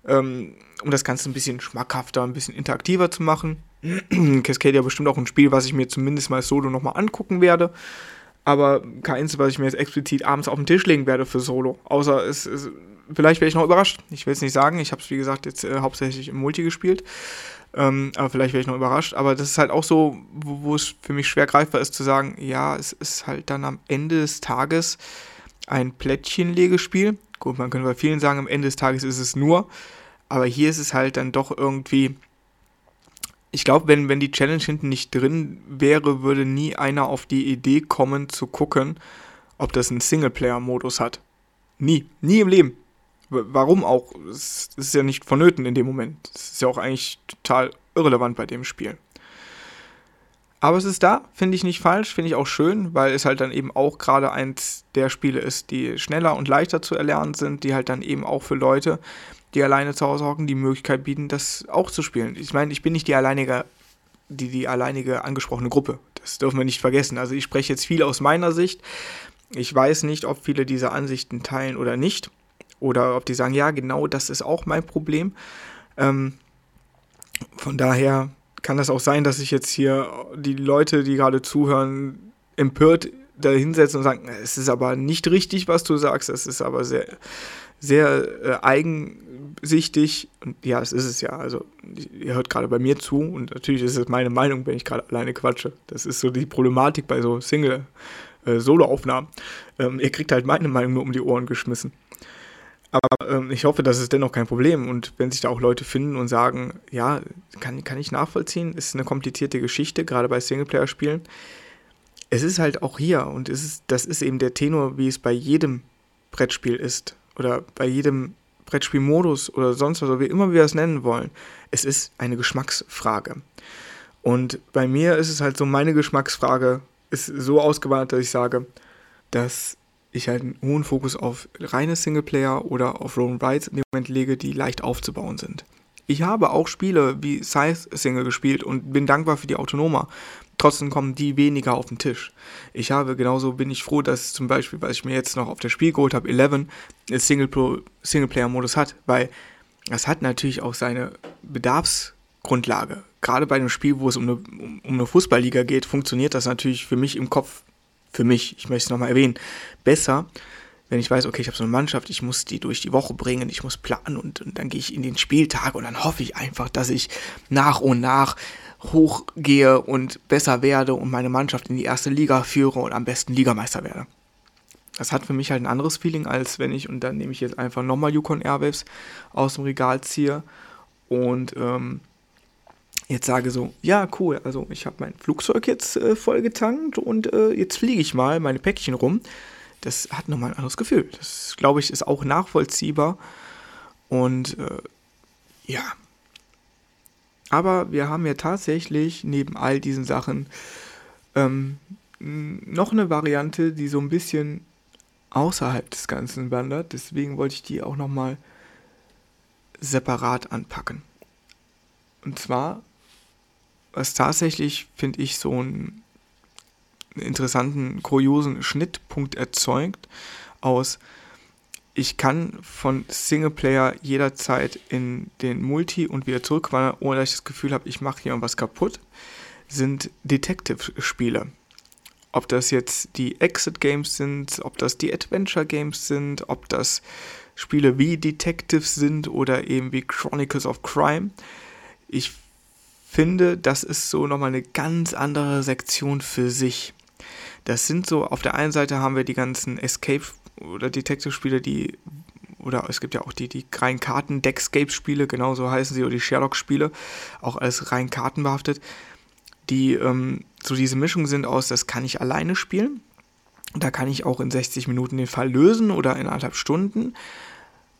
A: ähm, um das Ganze ein bisschen schmackhafter, ein bisschen interaktiver zu machen. [clears throat] Cascadia bestimmt auch ein Spiel, was ich mir zumindest mal solo nochmal angucken werde aber keins, was ich mir jetzt explizit abends auf den Tisch legen werde für Solo. Außer es, es vielleicht werde ich noch überrascht. Ich will es nicht sagen. Ich habe es, wie gesagt, jetzt äh, hauptsächlich im Multi gespielt. Ähm, aber vielleicht werde ich noch überrascht. Aber das ist halt auch so, wo, es für mich schwer greifbar ist, zu sagen, ja, es ist halt dann am Ende des Tages ein Plättchenlegespiel. Gut, man könnte bei vielen sagen, am Ende des Tages ist es nur. Aber hier ist es halt dann doch irgendwie ich glaube, wenn, wenn die Challenge hinten nicht drin wäre, würde nie einer auf die Idee kommen zu gucken, ob das einen Singleplayer-Modus hat. Nie. Nie im Leben. Warum auch? Es ist ja nicht vonnöten in dem Moment. Es ist ja auch eigentlich total irrelevant bei dem Spiel. Aber es ist da, finde ich nicht falsch, finde ich auch schön, weil es halt dann eben auch gerade eins der Spiele ist, die schneller und leichter zu erlernen sind, die halt dann eben auch für Leute, die alleine zu Hause hocken, die Möglichkeit bieten, das auch zu spielen. Ich meine, ich bin nicht die alleinige, die, die alleinige angesprochene Gruppe. Das dürfen wir nicht vergessen. Also ich spreche jetzt viel aus meiner Sicht. Ich weiß nicht, ob viele diese Ansichten teilen oder nicht. Oder ob die sagen, ja, genau das ist auch mein Problem. Ähm, von daher kann das auch sein, dass sich jetzt hier die Leute, die gerade zuhören, empört da hinsetzen und sagen, es ist aber nicht richtig, was du sagst, es ist aber sehr, sehr äh, eigen durchsichtig. Und ja, das ist es ja. Also, ihr hört gerade bei mir zu und natürlich ist es meine Meinung, wenn ich gerade alleine quatsche. Das ist so die Problematik bei so Single-Solo-Aufnahmen. Äh, ähm, ihr kriegt halt meine Meinung nur um die Ohren geschmissen. Aber ähm, ich hoffe, das ist dennoch kein Problem. Und wenn sich da auch Leute finden und sagen, ja, kann, kann ich nachvollziehen, ist eine komplizierte Geschichte, gerade bei Singleplayer-Spielen. Es ist halt auch hier und es ist, das ist eben der Tenor, wie es bei jedem Brettspiel ist. Oder bei jedem Brettspielmodus oder sonst was, wie immer wir es nennen wollen. Es ist eine Geschmacksfrage. Und bei mir ist es halt so, meine Geschmacksfrage ist so ausgewandert, dass ich sage, dass ich halt einen hohen Fokus auf reine Singleplayer oder auf Roll Rides in dem Moment lege, die leicht aufzubauen sind. Ich habe auch Spiele wie Scythe Single gespielt und bin dankbar für die Autonoma. Trotzdem kommen die weniger auf den Tisch. Ich habe genauso bin ich froh, dass zum Beispiel, was ich mir jetzt noch auf das Spiel geholt habe, 11, einen Singleplayer-Modus hat, weil das hat natürlich auch seine Bedarfsgrundlage. Gerade bei einem Spiel, wo es um eine, um eine Fußballliga geht, funktioniert das natürlich für mich im Kopf für mich, ich möchte es nochmal erwähnen, besser, wenn ich weiß, okay, ich habe so eine Mannschaft, ich muss die durch die Woche bringen, ich muss planen und, und dann gehe ich in den Spieltag und dann hoffe ich einfach, dass ich nach und nach hochgehe und besser werde und meine Mannschaft in die erste Liga führe und am besten Ligameister werde. Das hat für mich halt ein anderes Feeling, als wenn ich, und dann nehme ich jetzt einfach nochmal Yukon Airwaves aus dem Regal ziehe und ähm, jetzt sage so, ja, cool, also ich habe mein Flugzeug jetzt äh, voll getankt und äh, jetzt fliege ich mal meine Päckchen rum. Das hat nochmal ein anderes Gefühl. Das, glaube ich, ist auch nachvollziehbar. Und äh, ja. Aber wir haben ja tatsächlich neben all diesen Sachen ähm, noch eine Variante, die so ein bisschen außerhalb des Ganzen wandert. Deswegen wollte ich die auch nochmal separat anpacken. Und zwar was tatsächlich, finde ich, so einen interessanten, kuriosen Schnittpunkt erzeugt aus, ich kann von Singleplayer jederzeit in den Multi und wieder zurückwandern, ohne dass ich das Gefühl habe, ich mache hier irgendwas kaputt, sind Detective-Spiele. Ob das jetzt die Exit-Games sind, ob das die Adventure-Games sind, ob das Spiele wie Detectives sind oder eben wie Chronicles of Crime. Ich finde, das ist so nochmal eine ganz andere Sektion für sich. Das sind so, auf der einen Seite haben wir die ganzen Escape- oder Detective-Spiele, die, oder es gibt ja auch die, die rein Karten-Deckscape-Spiele, genauso heißen sie, oder die Sherlock-Spiele, auch als rein kartenbehaftet, die ähm, so diese Mischung sind aus, das kann ich alleine spielen, da kann ich auch in 60 Minuten den Fall lösen oder in anderthalb Stunden.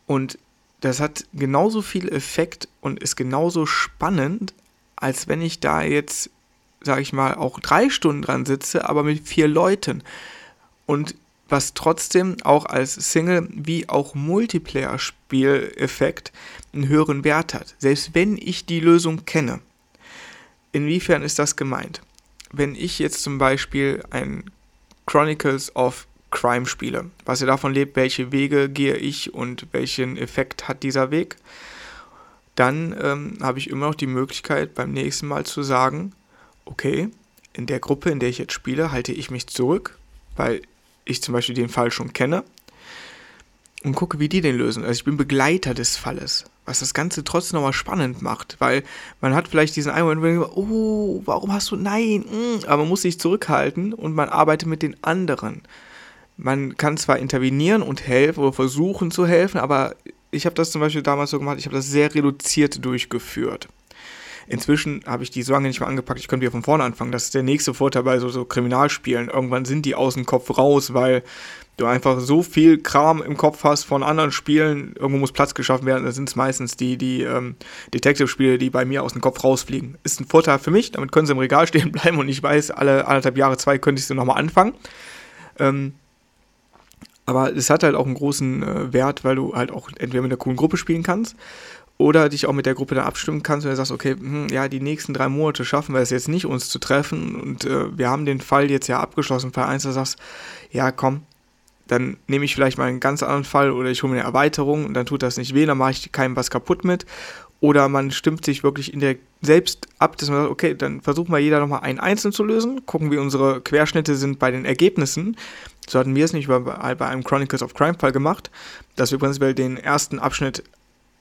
A: Und das hat genauso viel Effekt und ist genauso spannend, als wenn ich da jetzt, sage ich mal, auch drei Stunden dran sitze, aber mit vier Leuten. Und was trotzdem auch als Single- wie auch Multiplayer-Spieleffekt einen höheren Wert hat, selbst wenn ich die Lösung kenne. Inwiefern ist das gemeint? Wenn ich jetzt zum Beispiel ein Chronicles of Crime spiele, was ihr davon lebt, welche Wege gehe ich und welchen Effekt hat dieser Weg, dann ähm, habe ich immer noch die Möglichkeit beim nächsten Mal zu sagen, okay, in der Gruppe, in der ich jetzt spiele, halte ich mich zurück, weil ich zum Beispiel den Fall schon kenne und gucke, wie die den lösen. Also ich bin Begleiter des Falles, was das Ganze trotzdem nochmal spannend macht, weil man hat vielleicht diesen einen Moment, oh, warum hast du, nein, mm, aber man muss sich zurückhalten und man arbeitet mit den anderen. Man kann zwar intervenieren und helfen oder versuchen zu helfen, aber ich habe das zum Beispiel damals so gemacht, ich habe das sehr reduziert durchgeführt. Inzwischen habe ich die so lange nicht mehr angepackt, ich könnte wieder von vorne anfangen. Das ist der nächste Vorteil bei so, so Kriminalspielen. Irgendwann sind die aus dem Kopf raus, weil du einfach so viel Kram im Kopf hast von anderen Spielen. Irgendwo muss Platz geschaffen werden. Da sind es meistens die, die ähm, Detective-Spiele, die bei mir aus dem Kopf rausfliegen. Ist ein Vorteil für mich, damit können sie im Regal stehen [laughs] bleiben und ich weiß, alle anderthalb Jahre, zwei könnte ich sie nochmal anfangen. Ähm, aber es hat halt auch einen großen äh, Wert, weil du halt auch entweder mit einer coolen Gruppe spielen kannst oder dich auch mit der Gruppe dann abstimmen kannst und du sagst, okay, hm, ja, die nächsten drei Monate schaffen wir es jetzt nicht, uns zu treffen und äh, wir haben den Fall jetzt ja abgeschlossen, Fall 1, da sagst, ja, komm, dann nehme ich vielleicht mal einen ganz anderen Fall oder ich hole mir eine Erweiterung und dann tut das nicht weh, dann mache ich keinem was kaputt mit. Oder man stimmt sich wirklich in der selbst ab, dass man sagt, okay, dann versuchen wir jeder nochmal einen einzeln zu lösen, gucken, wie unsere Querschnitte sind bei den Ergebnissen so hatten wir es nicht bei, bei einem Chronicles of Crime Fall gemacht, dass wir prinzipiell den ersten Abschnitt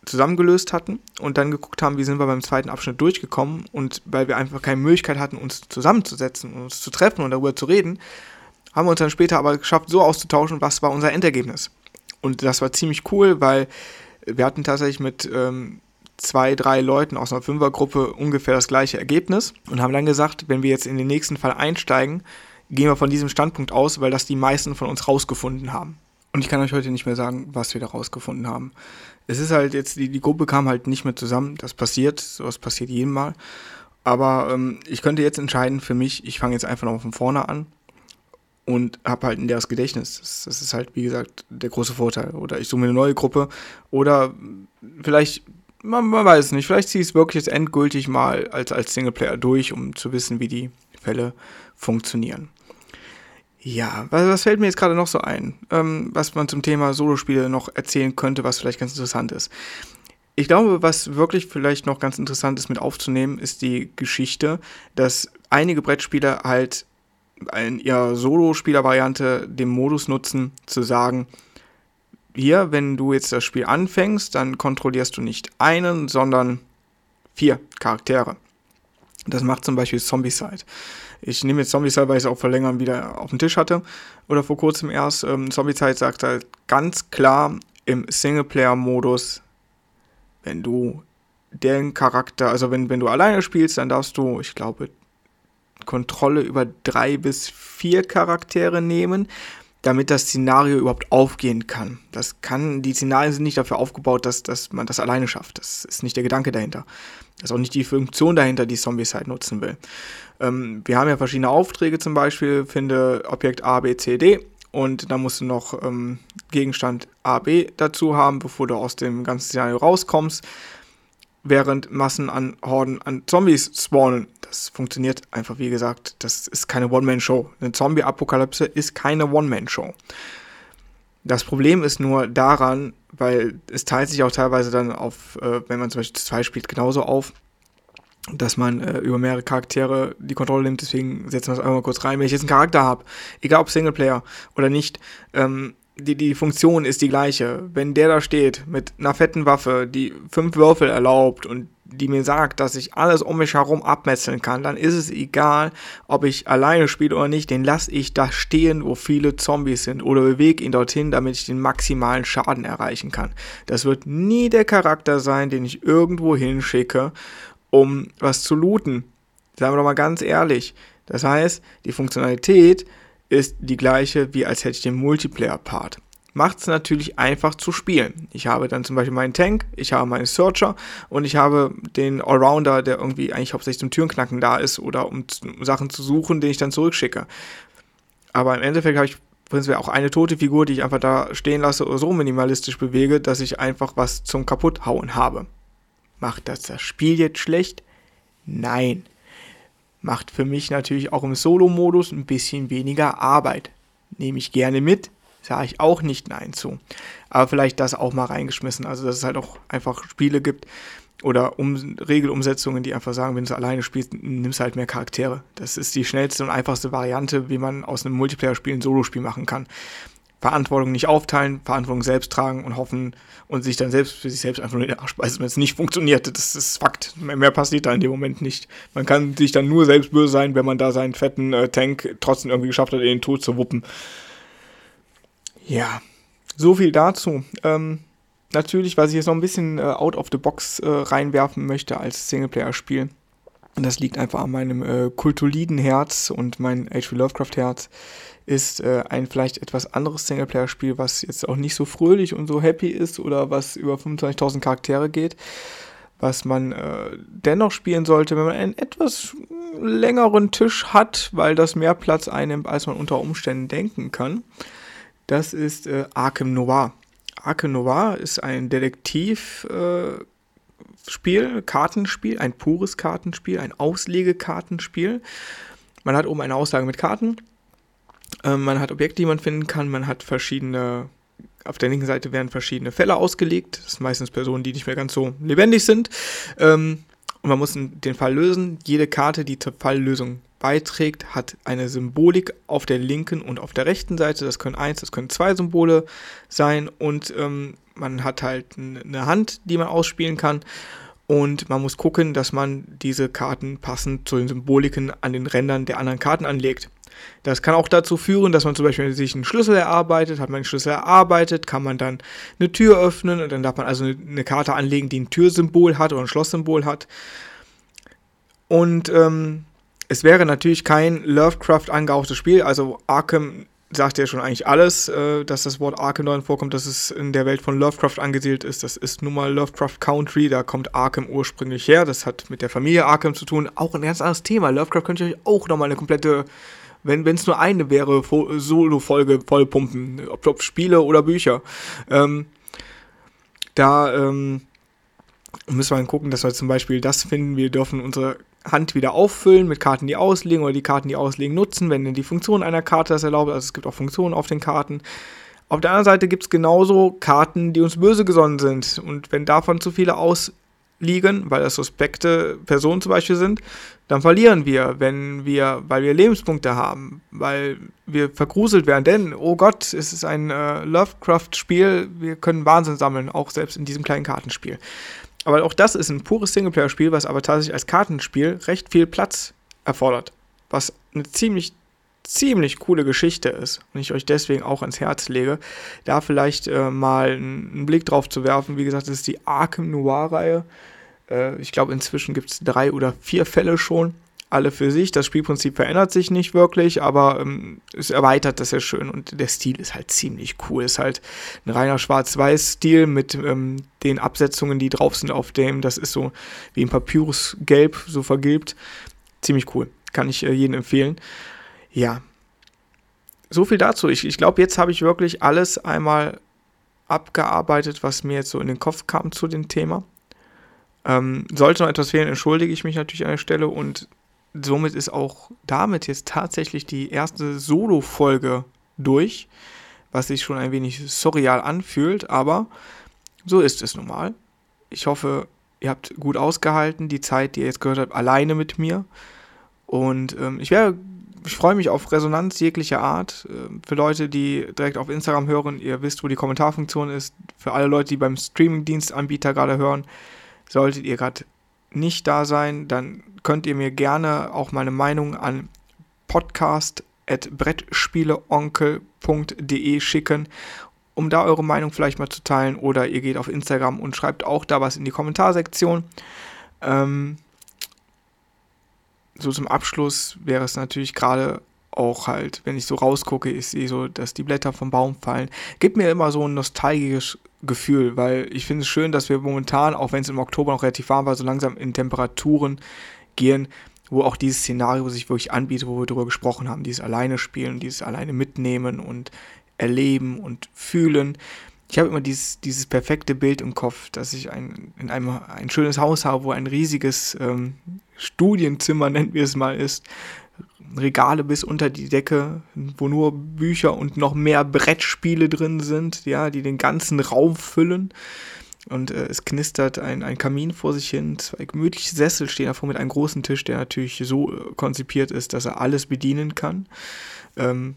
A: zusammengelöst hatten und dann geguckt haben, wie sind wir beim zweiten Abschnitt durchgekommen und weil wir einfach keine Möglichkeit hatten, uns zusammenzusetzen und uns zu treffen und darüber zu reden, haben wir uns dann später aber geschafft, so auszutauschen, was war unser Endergebnis. Und das war ziemlich cool, weil wir hatten tatsächlich mit ähm, zwei, drei Leuten aus einer Fünfergruppe ungefähr das gleiche Ergebnis und haben dann gesagt, wenn wir jetzt in den nächsten Fall einsteigen, gehen wir von diesem Standpunkt aus, weil das die meisten von uns rausgefunden haben. Und ich kann euch heute nicht mehr sagen, was wir da rausgefunden haben. Es ist halt jetzt, die, die Gruppe kam halt nicht mehr zusammen. Das passiert, sowas passiert jedem Mal. Aber ähm, ich könnte jetzt entscheiden für mich, ich fange jetzt einfach noch von vorne an und habe halt ein leeres Gedächtnis. Das, das, ist halt, wie gesagt, der große Vorteil. Oder ich suche mir eine neue Gruppe. Oder vielleicht, man, man weiß es nicht, vielleicht ziehe ich es wirklich jetzt endgültig mal als, als Singleplayer durch, um zu wissen, wie die Fälle funktionieren. Ja, was, fällt mir jetzt gerade noch so ein, ähm, was man zum Thema Solospiele noch erzählen könnte, was vielleicht ganz interessant ist. Ich glaube, was wirklich vielleicht noch ganz interessant ist mit aufzunehmen, ist die Geschichte, dass einige Brettspieler halt in ihrer Solo-Spieler-Variante den Modus nutzen, zu sagen, hier, wenn du jetzt das Spiel anfängst, dann kontrollierst du nicht einen, sondern vier Charaktere. Das macht zum Beispiel Zombicide. Ich nehme jetzt Zombicide, weil ich es auch vor längerem wieder auf dem Tisch hatte. Oder vor kurzem erst. Ähm, Zombicide sagt halt ganz klar im Singleplayer-Modus, wenn du den Charakter, also wenn, wenn du alleine spielst, dann darfst du, ich glaube, Kontrolle über drei bis vier Charaktere nehmen damit das Szenario überhaupt aufgehen kann. Das kann, die Szenarien sind nicht dafür aufgebaut, dass, dass man das alleine schafft. Das ist nicht der Gedanke dahinter. Das ist auch nicht die Funktion dahinter, die Zombies halt nutzen will. Ähm, wir haben ja verschiedene Aufträge zum Beispiel, finde Objekt A, B, C, D. Und da musst du noch ähm, Gegenstand A, B dazu haben, bevor du aus dem ganzen Szenario rauskommst während Massen an Horden an Zombies spawnen. Das funktioniert einfach, wie gesagt, das ist keine One-Man-Show. Eine Zombie-Apokalypse ist keine One-Man-Show. Das Problem ist nur daran, weil es teilt sich auch teilweise dann auf, äh, wenn man zum Beispiel zwei spielt, genauso auf, dass man äh, über mehrere Charaktere die Kontrolle nimmt. Deswegen setzen wir es einmal kurz rein. Wenn ich jetzt einen Charakter habe, egal ob Singleplayer oder nicht, ähm, die, die Funktion ist die gleiche. Wenn der da steht mit einer fetten Waffe, die fünf Würfel erlaubt und die mir sagt, dass ich alles um mich herum abmetzeln kann, dann ist es egal, ob ich alleine spiele oder nicht, den lasse ich da stehen, wo viele Zombies sind oder bewege ihn dorthin, damit ich den maximalen Schaden erreichen kann. Das wird nie der Charakter sein, den ich irgendwo hinschicke, um was zu looten. Sagen wir doch mal ganz ehrlich. Das heißt, die Funktionalität ist die gleiche, wie als hätte ich den Multiplayer-Part. Macht es natürlich einfach zu spielen. Ich habe dann zum Beispiel meinen Tank, ich habe meinen Searcher und ich habe den Allrounder, der irgendwie eigentlich hauptsächlich zum Türenknacken da ist oder um Sachen zu suchen, den ich dann zurückschicke. Aber im Endeffekt habe ich prinzipiell auch eine tote Figur, die ich einfach da stehen lasse oder so minimalistisch bewege, dass ich einfach was zum Kaputthauen habe. Macht das das Spiel jetzt schlecht? Nein macht für mich natürlich auch im Solo-Modus ein bisschen weniger Arbeit. Nehme ich gerne mit, sage ich auch nicht Nein zu. Aber vielleicht das auch mal reingeschmissen. Also, dass es halt auch einfach Spiele gibt oder um Regelumsetzungen, die einfach sagen, wenn du alleine spielst, nimmst du halt mehr Charaktere. Das ist die schnellste und einfachste Variante, wie man aus einem Multiplayer-Spiel ein Solospiel machen kann. Verantwortung nicht aufteilen, Verantwortung selbst tragen und hoffen und sich dann selbst für sich selbst einfach nur in den Arsch beißen, wenn es nicht funktioniert. Das ist Fakt. Mehr passiert da in dem Moment nicht. Man kann sich dann nur selbst böse sein, wenn man da seinen fetten äh, Tank trotzdem irgendwie geschafft hat, in den Tod zu wuppen. Ja, so viel dazu. Ähm, natürlich, was ich jetzt noch ein bisschen äh, out of the box äh, reinwerfen möchte als Singleplayer-Spiel. Und das liegt einfach an meinem äh, Kultoliden-Herz und mein H.P. Lovecraft-Herz ist äh, ein vielleicht etwas anderes Singleplayer-Spiel, was jetzt auch nicht so fröhlich und so happy ist oder was über 25.000 Charaktere geht, was man äh, dennoch spielen sollte, wenn man einen etwas längeren Tisch hat, weil das mehr Platz einnimmt, als man unter Umständen denken kann. Das ist äh, Arkham Noir. Arkham Noir ist ein Detektivspiel, äh, Kartenspiel, ein pures Kartenspiel, ein Auslegekartenspiel. Man hat oben eine Auslage mit Karten ähm, man hat Objekte, die man finden kann. Man hat verschiedene, auf der linken Seite werden verschiedene Fälle ausgelegt. Das sind meistens Personen, die nicht mehr ganz so lebendig sind. Ähm, und man muss den Fall lösen. Jede Karte, die zur Falllösung beiträgt, hat eine Symbolik auf der linken und auf der rechten Seite. Das können eins, das können zwei Symbole sein und ähm, man hat halt eine Hand, die man ausspielen kann. Und man muss gucken, dass man diese Karten passend zu den Symboliken an den Rändern der anderen Karten anlegt. Das kann auch dazu führen, dass man zum Beispiel sich einen Schlüssel erarbeitet. Hat man einen Schlüssel erarbeitet, kann man dann eine Tür öffnen und dann darf man also eine Karte anlegen, die ein Türsymbol hat oder ein Schlosssymbol hat. Und ähm, es wäre natürlich kein Lovecraft angehauchtes Spiel. Also Arkham sagt ja schon eigentlich alles, äh, dass das Wort Arkham darin vorkommt, dass es in der Welt von Lovecraft angesiedelt ist. Das ist nun mal Lovecraft Country, da kommt Arkham ursprünglich her. Das hat mit der Familie Arkham zu tun. Auch ein ganz anderes Thema. Lovecraft könnte ich euch auch nochmal eine komplette wenn es nur eine wäre, Solo-Folge vollpumpen, ob, ob Spiele oder Bücher. Ähm, da ähm, müssen wir dann gucken, dass wir zum Beispiel das finden, wir dürfen unsere Hand wieder auffüllen mit Karten, die auslegen oder die Karten, die auslegen, nutzen, wenn denn die Funktion einer Karte das erlaubt. Also es gibt auch Funktionen auf den Karten. Auf der anderen Seite gibt es genauso Karten, die uns böse gesonnen sind. Und wenn davon zu viele aus liegen, weil das suspekte Personen zum Beispiel sind, dann verlieren wir, wenn wir, weil wir Lebenspunkte haben, weil wir vergruselt werden. Denn, oh Gott, es ist ein äh, Lovecraft-Spiel, wir können Wahnsinn sammeln, auch selbst in diesem kleinen Kartenspiel. Aber auch das ist ein pures Singleplayer-Spiel, was aber tatsächlich als Kartenspiel recht viel Platz erfordert. Was eine ziemlich, ziemlich coole Geschichte ist und ich euch deswegen auch ans Herz lege, da vielleicht äh, mal einen Blick drauf zu werfen. Wie gesagt, das ist die Arkham Noir-Reihe. Äh, ich glaube, inzwischen gibt es drei oder vier Fälle schon. Alle für sich. Das Spielprinzip verändert sich nicht wirklich, aber ähm, es erweitert das ja schön und der Stil ist halt ziemlich cool. Ist halt ein reiner Schwarz-Weiß-Stil mit ähm, den Absetzungen, die drauf sind auf dem. Das ist so wie ein Papyrusgelb, so vergilbt. Ziemlich cool. Kann ich äh, jedem empfehlen. Ja. So viel dazu. Ich, ich glaube, jetzt habe ich wirklich alles einmal abgearbeitet, was mir jetzt so in den Kopf kam zu dem Thema. Ähm, sollte noch etwas fehlen, entschuldige ich mich natürlich an der Stelle und somit ist auch damit jetzt tatsächlich die erste Solo-Folge durch, was sich schon ein wenig surreal anfühlt, aber so ist es nun mal. Ich hoffe, ihr habt gut ausgehalten, die Zeit, die ihr jetzt gehört habt, alleine mit mir. Und ähm, ich wäre, ich freue mich auf Resonanz jeglicher Art. Äh, für Leute, die direkt auf Instagram hören, ihr wisst, wo die Kommentarfunktion ist. Für alle Leute, die beim Streaming-Dienstanbieter gerade hören, Solltet ihr gerade nicht da sein, dann könnt ihr mir gerne auch meine Meinung an podcast.brettspieleonkel.de schicken, um da eure Meinung vielleicht mal zu teilen. Oder ihr geht auf Instagram und schreibt auch da was in die Kommentarsektion. Ähm, so zum Abschluss wäre es natürlich gerade auch halt, wenn ich so rausgucke, ich sehe so, dass die Blätter vom Baum fallen, gibt mir immer so ein nostalgisches Gefühl, weil ich finde es schön, dass wir momentan, auch wenn es im Oktober noch relativ warm war, so langsam in Temperaturen gehen, wo auch dieses Szenario sich wirklich anbietet, wo wir darüber gesprochen haben, dieses alleine spielen, dieses alleine mitnehmen und erleben und fühlen. Ich habe immer dieses, dieses perfekte Bild im Kopf, dass ich ein, in einem ein schönes Haus habe, wo ein riesiges ähm, Studienzimmer, [laughs] nennen wir es mal, ist, Regale bis unter die Decke, wo nur Bücher und noch mehr Brettspiele drin sind, ja, die den ganzen Raum füllen. Und äh, es knistert ein, ein Kamin vor sich hin, zwei gemütliche Sessel stehen davor mit einem großen Tisch, der natürlich so äh, konzipiert ist, dass er alles bedienen kann. Ähm,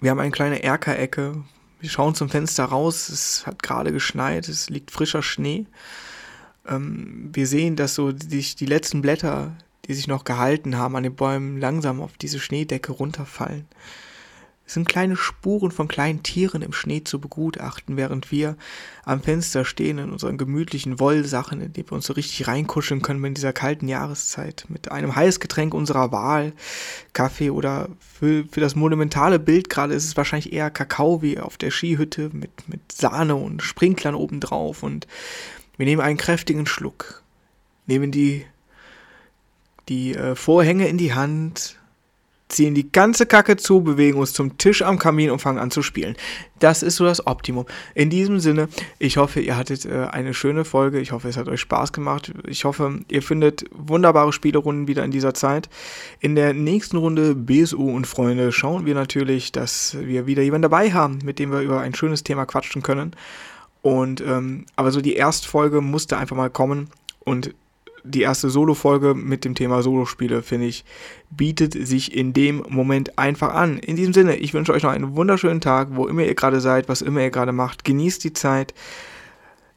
A: wir haben eine kleine Erkerecke. Wir schauen zum Fenster raus. Es hat gerade geschneit. Es liegt frischer Schnee. Ähm, wir sehen, dass so die, die letzten Blätter die sich noch gehalten haben an den Bäumen, langsam auf diese Schneedecke runterfallen. Es sind kleine Spuren von kleinen Tieren im Schnee zu begutachten, während wir am Fenster stehen in unseren gemütlichen Wollsachen, in denen wir uns so richtig reinkuscheln können in dieser kalten Jahreszeit, mit einem Heißgetränk unserer Wahl, Kaffee oder für, für das monumentale Bild gerade ist es wahrscheinlich eher Kakao wie auf der Skihütte mit, mit Sahne und Sprinklern obendrauf und wir nehmen einen kräftigen Schluck, nehmen die die äh, Vorhänge in die Hand, ziehen die ganze Kacke zu, bewegen uns zum Tisch am Kamin und fangen an zu spielen. Das ist so das Optimum. In diesem Sinne, ich hoffe, ihr hattet äh, eine schöne Folge. Ich hoffe, es hat euch Spaß gemacht. Ich hoffe, ihr findet wunderbare Spielerunden wieder in dieser Zeit. In der nächsten Runde BSU und Freunde schauen wir natürlich, dass wir wieder jemanden dabei haben, mit dem wir über ein schönes Thema quatschen können. Und ähm, aber so die Erstfolge musste einfach mal kommen und die erste Solo-Folge mit dem Thema Solospiele, finde ich, bietet sich in dem Moment einfach an. In diesem Sinne, ich wünsche euch noch einen wunderschönen Tag, wo immer ihr gerade seid, was immer ihr gerade macht. Genießt die Zeit.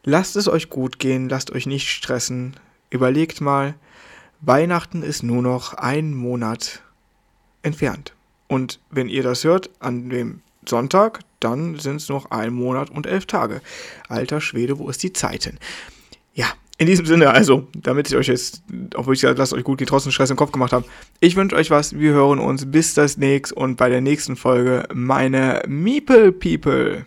A: Lasst es euch gut gehen, lasst euch nicht stressen. Überlegt mal, Weihnachten ist nur noch ein Monat entfernt. Und wenn ihr das hört, an dem Sonntag, dann sind es noch ein Monat und elf Tage. Alter Schwede, wo ist die Zeit hin? Ja, in diesem Sinne, also, damit ich euch jetzt, obwohl ich gesagt lasst euch gut die trotzdem Stress im Kopf gemacht habe, ich wünsche euch was, wir hören uns bis das nächste und bei der nächsten Folge meine Meeple People.